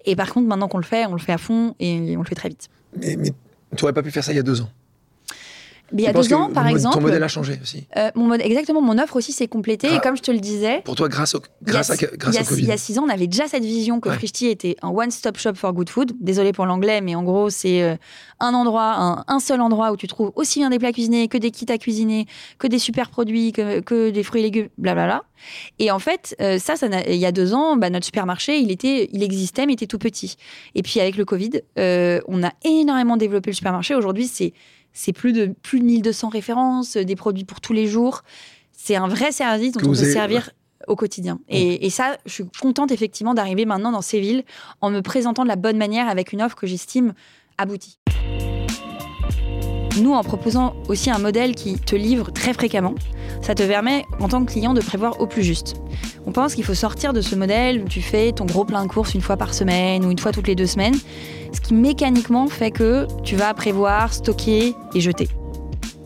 Et par contre, maintenant qu'on le fait, on le fait à fond et on le fait très vite. Mais, mais tu n'aurais pas pu faire ça il y a deux ans il y a deux ans, par exemple. Ton modèle a changé aussi. Euh, mon mode, exactement, mon offre aussi s'est complétée. et comme je te le disais. Pour toi, grâce au, grâce à, grâce au Covid. Il y a six ans, on avait déjà cette vision que ouais. était un one-stop shop for good food. Désolé pour l'anglais, mais en gros, c'est euh, un endroit, un, un, seul endroit où tu trouves aussi bien des plats cuisinés que des kits à cuisiner, que des super produits, que, que des fruits et légumes, blablabla. Et en fait, euh, ça, ça il y a deux ans, bah, notre supermarché, il, était, il existait, mais était tout petit. Et puis avec le Covid, euh, on a énormément développé le supermarché. Aujourd'hui, c'est c'est plus de plus de 1200 références, des produits pour tous les jours. C'est un vrai service dont on peut servir au quotidien. Et, et, ça, je suis contente effectivement d'arriver maintenant dans ces villes en me présentant de la bonne manière avec une offre que j'estime aboutie. Nous, en proposant aussi un modèle qui te livre très fréquemment, ça te permet, en tant que client, de prévoir au plus juste. On pense qu'il faut sortir de ce modèle où tu fais ton gros plein de courses une fois par semaine ou une fois toutes les deux semaines, ce qui mécaniquement fait que tu vas prévoir, stocker et jeter.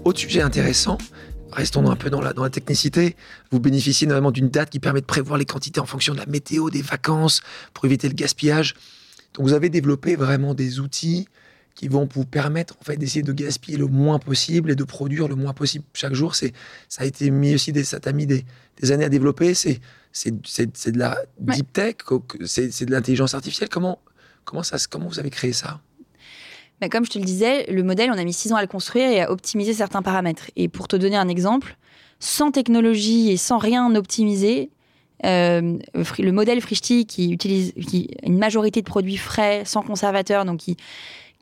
Autre sujet intéressant, restons un peu dans la, dans la technicité. Vous bénéficiez notamment d'une date qui permet de prévoir les quantités en fonction de la météo, des vacances, pour éviter le gaspillage. Donc vous avez développé vraiment des outils qui vont vous permettre en fait d'essayer de gaspiller le moins possible et de produire le moins possible chaque jour. C'est ça a été mis aussi des, ça t'a mis des, des, années à développer. C'est c'est, de la deep tech, c'est, c'est de l'intelligence artificielle. Comment comment ça comment vous avez créé ça? Ben comme je te le disais, le modèle, on a mis six ans à le construire et à optimiser certains paramètres. Et pour te donner un exemple, sans technologie et sans rien optimiser, euh, le modèle Frishti qui utilise qui, une majorité de produits frais, sans conservateur, donc qui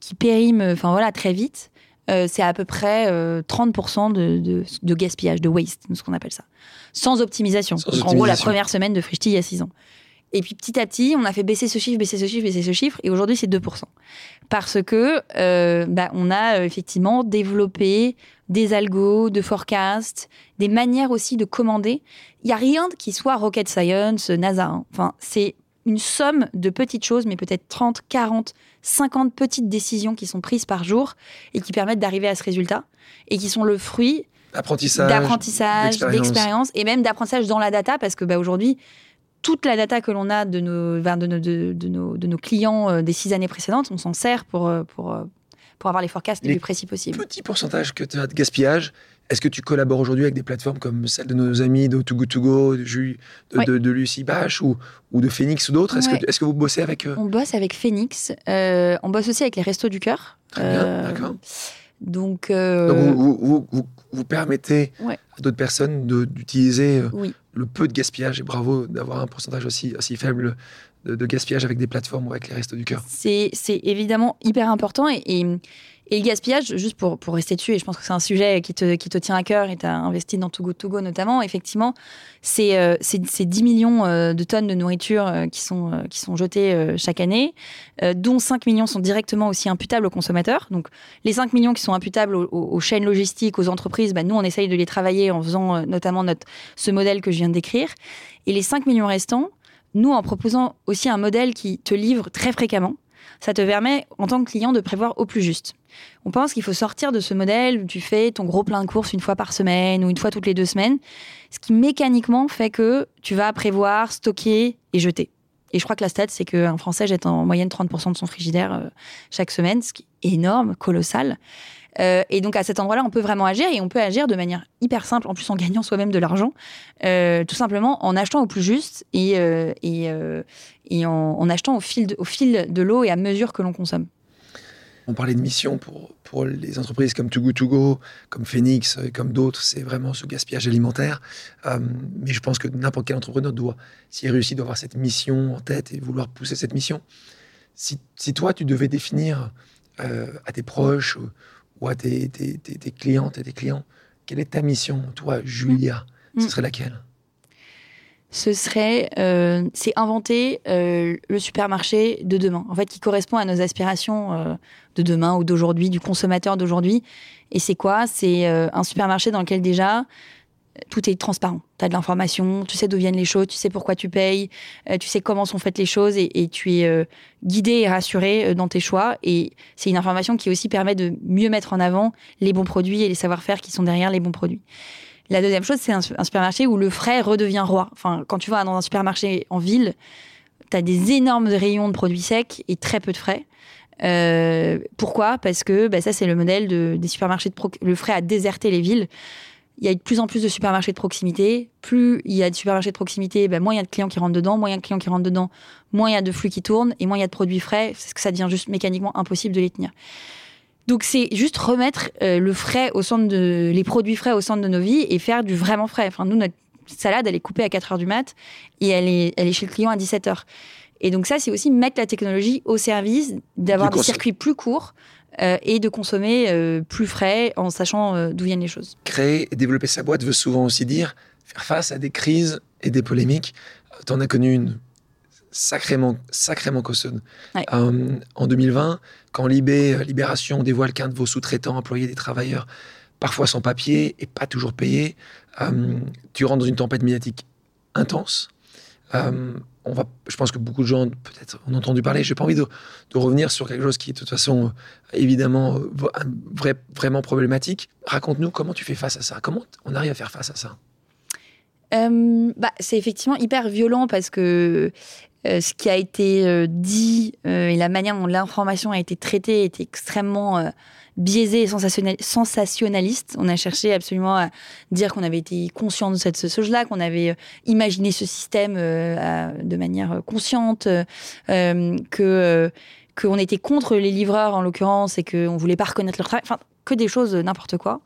qui périme enfin voilà, très vite, euh, c'est à peu près euh, 30% de, de, de, gaspillage, de waste, ce qu'on appelle ça. Sans optimisation. Sans Donc, optimisation. En gros, la première semaine de Frishti il y a 6 ans. Et puis petit à petit, on a fait baisser ce chiffre, baisser ce chiffre, baisser ce chiffre, et aujourd'hui c'est 2%. Parce que euh, bah, on a effectivement développé des algos, de forecast, des manières aussi de commander. Il n'y a rien qui soit rocket science, NASA. Hein. Enfin, c'est une somme de petites choses, mais peut-être 30, 40, 50 petites décisions qui sont prises par jour et qui permettent d'arriver à ce résultat et qui sont le fruit d'apprentissage, d'expérience et même d'apprentissage dans la data parce que bah, aujourd'hui, toute la data que l'on a de nos, de nos, de, de nos, de nos clients euh, des six années précédentes, on s'en sert pour, euh, pour, pour avoir les forecasts les, les plus précis possibles. Petit pourcentage que tu as de gaspillage. Est-ce que tu collabores aujourd'hui avec des plateformes comme celle de nos amis de Too Good To Go, de, de, Ouais. de, de Lucie Bache ou, ou de Phoenix ou d'autres? Est-ce Ouais. que, est que vous bossez avec eux On bosse avec Phoenix, euh, on bosse aussi avec les Restos du Cœur. Très bien, d'accord. Donc, euh, Donc vous, vous, vous, vous, vous permettez Ouais. à d'autres personnes d'utiliser euh, oui. Le peu de gaspillage et bravo d'avoir un pourcentage aussi, aussi faible de, gaspillage avec des plateformes ou avec les restos du cœur. C'est évidemment hyper important et, et le gaspillage, juste pour, pour rester dessus, et je pense que c'est un sujet qui te, qui te tient à cœur et tu as investi dans Too Good To Go notamment, effectivement, c'est euh, c'est- c'est 10 millions euh, de tonnes de nourriture euh, qui, sont, euh, qui sont jetées chaque année, dont 5 millions sont directement aussi imputables aux consommateurs. Donc les 5 millions qui sont imputables aux, aux- chaînes logistiques, aux entreprises, bah, nous on essaye de les travailler en faisant notamment notre, ce modèle que je viens de décrire. Et les 5 millions restants, nous en proposant aussi un modèle qui te livre très fréquemment, ça te permet, en tant que client, de prévoir au plus juste. On pense qu'il faut sortir de ce modèle où tu fais ton gros plein de courses une fois par semaine ou une fois toutes les deux semaines, ce qui mécaniquement fait que tu vas prévoir, stocker et jeter. Et je crois que la stat, c'est qu'un Français jette en moyenne 30% de son frigidaire euh, chaque semaine, ce qui est énorme, colossal. Euh, et donc à cet endroit-là, on peut vraiment agir et on peut agir de manière hyper simple, en plus en gagnant soi-même de l'argent, euh, tout simplement en achetant au plus juste et, euh, en, achetant au fil de, l'eau et à mesure que l'on consomme. on parlait de mission pour, pour les entreprises comme Too Good To Go, comme Phoenix, comme d'autres, c'est vraiment ce gaspillage alimentaire. Mais je pense que n'importe quel entrepreneur doit, s'il réussit, doit avoir cette mission en tête et vouloir pousser cette mission. Si, si toi, tu devais définir à tes proches ou, à tes, tes, tes, clientes et tes clients, quelle est ta mission, toi, Julia? Ce mm. serait laquelle? Ce serait, euh, c'est inventer euh, le supermarché de demain, en fait, qui correspond à nos aspirations euh, de demain ou d'aujourd'hui, du consommateur d'aujourd'hui. Et c'est quoi? C'est un supermarché dans lequel déjà tout est transparent. Tu as de l'information, tu sais d'où viennent les choses, tu sais pourquoi tu payes, tu sais comment sont faites les choses et, tu es guidé et rassuré dans tes choix. Et c'est une information qui aussi permet de mieux mettre en avant les bons produits et les savoir-faire qui sont derrière les bons produits. La deuxième chose, c'est un, supermarché où le frais redevient roi. Enfin, quand tu vas dans un supermarché en ville, tu as des énormes rayons de produits secs et très peu de frais. Euh, pourquoi? Parce que bah, ça, c'est le modèle des supermarchés de le frais a déserté les villes. Il y a de plus en plus de supermarchés de proximité. Plus il y a de supermarchés de proximité, bah, moins il y a de clients qui rentrent dedans. Moins il y a de clients qui rentrent dedans, moins il y a de flux qui tournent et moins il y a de produits frais. Parce que ça devient juste mécaniquement impossible de les tenir. Donc c'est juste remettre euh, le frais au centre de les produits frais au centre de nos vies et faire du vraiment frais. Enfin nous notre salade elle est coupée à 4 heures du mat et elle est elle est chez le client à 17 heures. Et donc ça c'est aussi mettre la technologie au service d'avoir des circuits plus courts euh, et de consommer euh, plus frais en sachant d'où viennent les choses. Créer et développer sa boîte veut souvent aussi dire faire face à des crises et des polémiques. Tu en as connu une sacrément, sacrément. Euh, en 2020, quand Libé, euh, Libération dévoile qu'un de vos sous-traitants employait des travailleurs, parfois sans papier et pas toujours payés, euh, tu rentres dans une tempête médiatique intense. On va, je pense que beaucoup de gens peut-être ont entendu parler. J'ai pas envie de, revenir sur quelque chose qui est de toute façon évidemment vraiment problématique. Raconte-nous comment tu fais face à ça. Comment on arrive à faire face à ça? Bah, c'est effectivement hyper violent parce que euh, ce qui a été euh, dit euh, et la manière dont l'information a été traitée était extrêmement biaisé et sensationnaliste. On a cherché absolument à dire qu'on avait été conscient de cette chose-là, qu'on avait imaginé ce système de manière consciente, que qu'on était contre les livreurs en l'occurrence et qu'on voulait pas reconnaître leur travail. Enfin, que des choses n'importe quoi.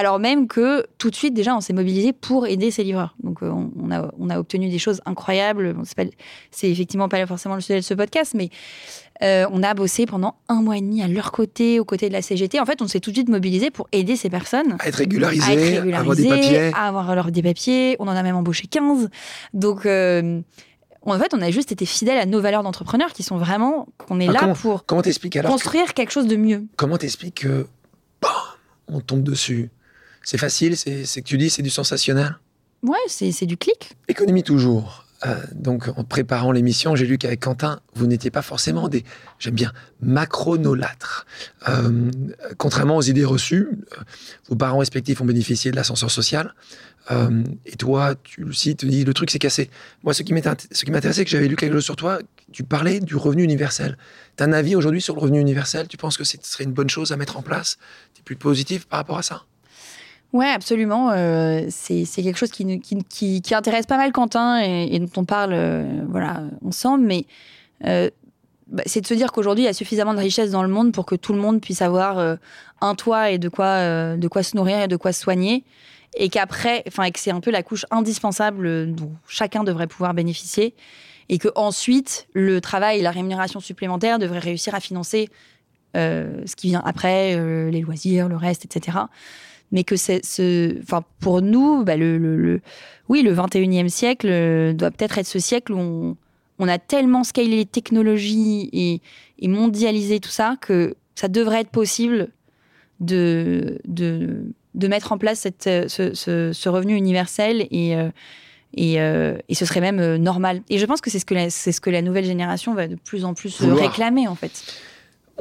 Alors même que tout de suite, déjà, on s'est mobilisé pour aider ces livreurs. Donc, euh, on, a, on, a, obtenu des choses incroyables. c'est effectivement pas forcément le sujet de ce podcast, mais euh, on a bossé pendant un mois et demi à leur côté, aux côtés de la CGT. En fait, on s'est tout de suite mobilisé pour aider ces personnes. À être régularisés, à, avoir des papiers. À avoir leur, des papiers. On en a même embauché 15. Donc, euh, en fait, on a juste été fidèles à nos valeurs d'entrepreneurs qui sont vraiment qu'on est ah, là pour comment alors construire quelque chose de mieux. Comment t'expliques que on tombe dessus c'est facile, c'est que tu dis c'est du sensationnel Ouais, c'est du clic. Économie toujours. Euh, donc, en préparant l'émission, j'ai lu qu'avec Quentin, vous n'étiez pas forcément des, j'aime bien, macronolâtres. Euh, contrairement aux idées reçues, euh, vos parents respectifs ont bénéficié de l'ascenseur social. et toi, tu le cites, tu dis le truc s'est cassé. Moi, ce qui m'intéressait, c'est que j'avais lu quelque chose sur toi. Tu parlais du revenu universel. Tu as un avis aujourd'hui sur le revenu universel? Tu penses que ce serait une bonne chose à mettre en place? Tu es plus positif par rapport à ça? Ouais, absolument. Euh, c'est quelque chose qui, intéresse pas mal Quentin et, dont on parle euh, voilà, ensemble. Mais euh, bah, c'est de se dire qu'aujourd'hui, il y a suffisamment de richesses dans le monde pour que tout le monde puisse avoir un toit et de quoi, de quoi se nourrir et de quoi se soigner. Et qu'après, enfin, que c'est un peu la couche indispensable dont chacun devrait pouvoir bénéficier. Et que ensuite, le travail et la rémunération supplémentaire devraient réussir à financer ce qui vient après, les loisirs, le reste, etc mais que c'est ce, enfin pour nous, bah, le, le, oui, le 21e siècle euh, doit peut-être être ce siècle où on, on, a tellement scalé les technologies et, et, mondialisé tout ça que ça devrait être possible de, de, de mettre en place cette, ce, ce, revenu universel et, euh, et, euh, et, ce serait même normal. Et je pense que c'est ce que c'est ce que la nouvelle génération va de plus en plus réclamer en fait.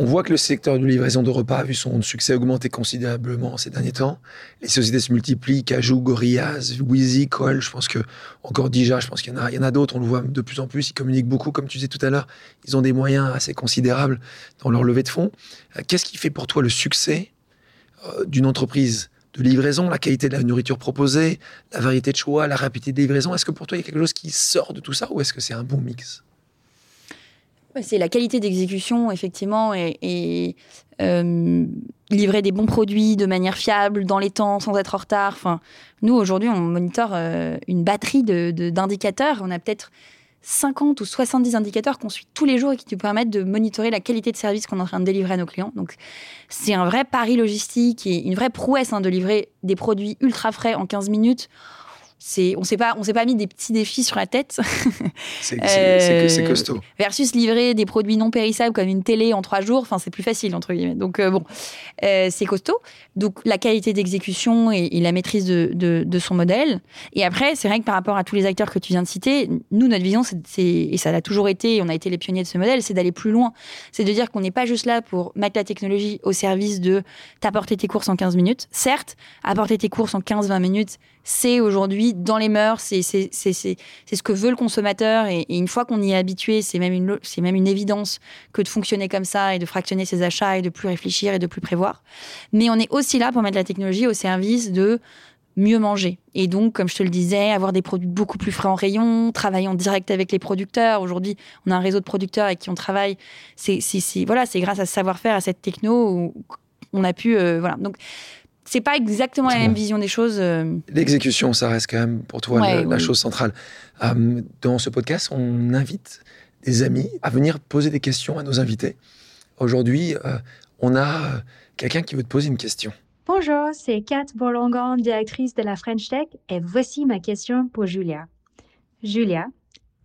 On voit que le secteur de livraison de repas a vu son succès augmenter considérablement ces derniers temps. Les sociétés se multiplient, Cajou, Gorillaz, Wheezy, Cole, je pense que encore déjà, je pense qu'il y en a, a d'autres, on le voit de plus en plus, ils communiquent beaucoup, comme tu disais tout à l'heure, ils ont des moyens assez considérables dans leur levée de fonds. Euh, qu'est-ce qui fait pour toi le succès euh, d'une entreprise de livraison, la qualité de la nourriture proposée, la variété de choix, la rapidité de livraison? Est-ce que pour toi, il y a quelque chose qui sort de tout ça ou est-ce que c'est un bon mix? C'est la qualité d'exécution, effectivement, et, euh, livrer des bons produits de manière fiable, dans les temps, sans être en retard. Enfin, nous, aujourd'hui, on monitore euh, une batterie d'indicateurs. De, on a peut-être 50 ou 70 indicateurs qu'on suit tous les jours et qui nous permettent de monitorer la qualité de service qu'on est en train de délivrer à nos clients. Donc, c'est un vrai pari logistique et une vraie prouesse hein, de livrer des produits ultra frais en 15 minutes c'est on s'est pas on s'est pas mis des petits défis sur la tête. c'est euh, costaud. Versus livrer des produits non périssables comme une télé en trois jours, enfin c'est plus facile entre guillemets. Donc euh, bon, euh, c'est costaud. Donc la qualité d'exécution et, la maîtrise de, de, son modèle. Et après, c'est vrai que par rapport à tous les acteurs que tu viens de citer, nous notre vision, c'est et ça l'a toujours été, on a été les pionniers de ce modèle, c'est d'aller plus loin. C'est de dire qu'on n'est pas juste là pour mettre la technologie au service de t'apporter tes courses en 15 minutes. Certes, apporter tes courses en 15-20 minutes, c'est aujourd'hui dans les mœurs, c'est ce que veut le consommateur. Et, une fois qu'on y est habitué, c'est même, une, même une évidence que de fonctionner comme ça et de fractionner ses achats et de plus réfléchir et de plus prévoir. Mais on est aussi là pour mettre la technologie au service de mieux manger. Et donc, comme je te le disais, avoir des produits beaucoup plus frais en rayon, travailler en direct avec les producteurs. Aujourd'hui, on a un réseau de producteurs avec qui on travaille. C'est voilà, c'est grâce à ce savoir-faire, à cette techno, on a pu euh, voilà. Donc c'est pas exactement la même vision des choses. Euh. L'exécution, ça reste quand même pour toi la, chose centrale. Euh, dans ce podcast, on invite des amis à venir poser des questions à nos invités. Aujourd'hui, euh, on a quelqu'un qui veut te poser une question. Bonjour, c'est Kat Bolongan, directrice de la French Tech, et voici ma question pour Julia. Julia,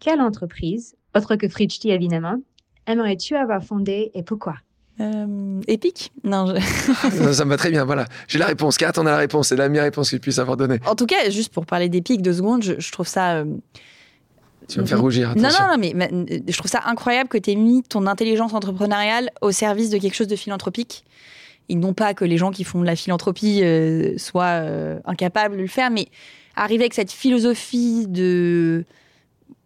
quelle entreprise, autre que Fridge évidemment, aimerais-tu avoir fondée et pourquoi? Euh, épique Non. ça me va très bien, voilà. J'ai la réponse. Kat, on a la réponse. C'est la meilleure réponse qu'il puisse avoir donnée. En tout cas, juste pour parler d'épique deux secondes, je, trouve ça. Euh, tu vas me faire rougir. Attention. Non, non, non, mais, euh, je trouve ça incroyable que tu aies mis ton intelligence entrepreneuriale au service de quelque chose de philanthropique. Et non pas que les gens qui font de la philanthropie soient incapables de le faire, mais arriver avec cette philosophie de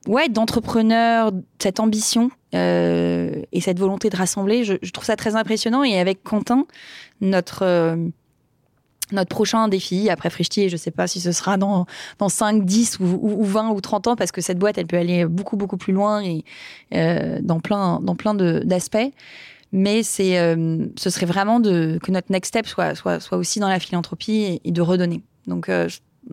ouais, d'entrepreneur, cette ambition euh, et cette volonté de rassembler, je, trouve ça très impressionnant. Et avec Quentin, notre, euh, notre prochain défi, après Frichti, je ne sais pas si ce sera dans, dans 5, 10 ou, 20 ou 30 ans, parce que cette boîte, elle peut aller beaucoup, beaucoup plus loin et euh, dans plein, dans plein d'aspects. Mais c'est, ce serait vraiment de, que notre next step soit, soit, soit aussi dans la philanthropie et, de redonner. Donc,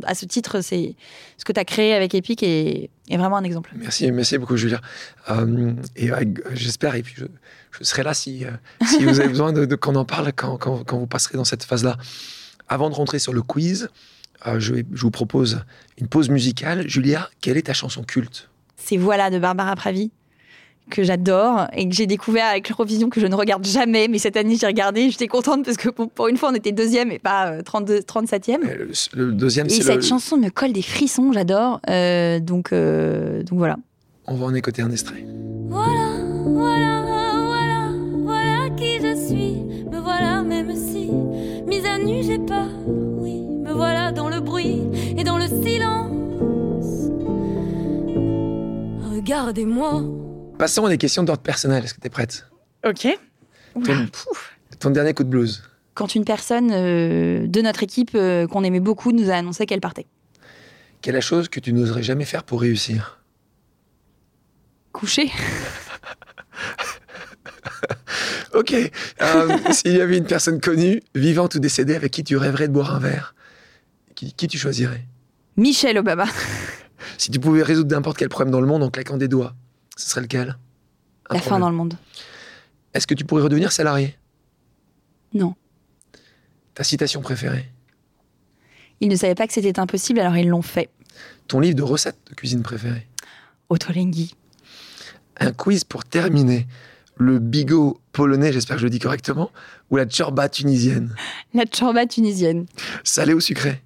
à ce titre, c'est ce que tu as créé avec Epic est, est, vraiment un exemple. Merci, merci beaucoup, Julia. Euh, et j'espère, et puis je, serai là si, euh, si vous avez besoin de, qu'on en parle quand, quand, quand, vous passerez dans cette phase-là. Avant de rentrer sur le quiz, euh, je, je, vous propose une pause musicale. Julia, quelle est ta chanson culte? C'est Voilà de Barbara Pravi que j'adore et que j'ai découvert avec l'Eurovision que je ne regarde jamais. Mais cette année, j'ai regardé. J'étais contente parce que pour une fois, on était deuxième et pas 32, 37e. Le, deuxième, c'est cette chanson me colle des frissons. J'adore. Euh, donc, euh, donc voilà. On va en écouter un extrait. Voilà, voilà, voilà, voilà qui je suis. Me voilà, même si mise à nu, j'ai pas. Oui, me voilà dans le bruit et dans le silence. Regardez-moi. Passons à des questions d'ordre personnel. Est-ce que tu es prête? Ok. Ton, dernier coup de blues Quand une personne euh, de notre équipe euh, qu'on aimait beaucoup nous a annoncé qu'elle partait. Quelle est la chose que tu n'oserais jamais faire pour réussir? Coucher. ok. Euh, s'il y avait une personne connue, vivante ou décédée, avec qui tu rêverais de boire un verre, qui, qui tu choisirais? Michelle Obama. si tu pouvais résoudre n'importe quel problème dans le monde en claquant des doigts, ce serait lequel? La fin dans le monde. Est-ce que tu pourrais redevenir salarié? Non. Ta citation préférée? Ils ne savaient pas que c'était impossible, alors ils l'ont fait. Ton livre de recettes de cuisine préféré Ottolenghi. Un quiz pour terminer. Le bigot polonais, j'espère que je le dis correctement, ou la tchorba tunisienne? La tchorba tunisienne. Salé ou sucré?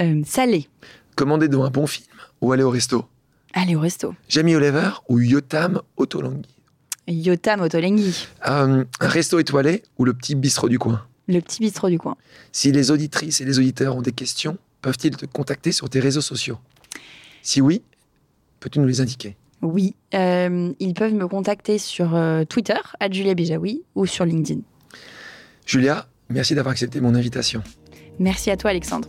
Euh, Salé. Commander devant un bon film ou aller au resto? Aller au resto. Jamie Oliver ou Yotam Otolenghi Yotam Otolenghi. Euh, un resto étoilé ou le petit bistrot du coin Le petit bistrot du coin. Si les auditrices et les auditeurs ont des questions, peuvent-ils te contacter sur tes réseaux sociaux? Si oui, peux-tu nous les indiquer? Oui, euh, ils peuvent me contacter sur euh, Twitter, à Julia Bijawi, ou sur LinkedIn. Julia, merci d'avoir accepté mon invitation. Merci à toi, Alexandre.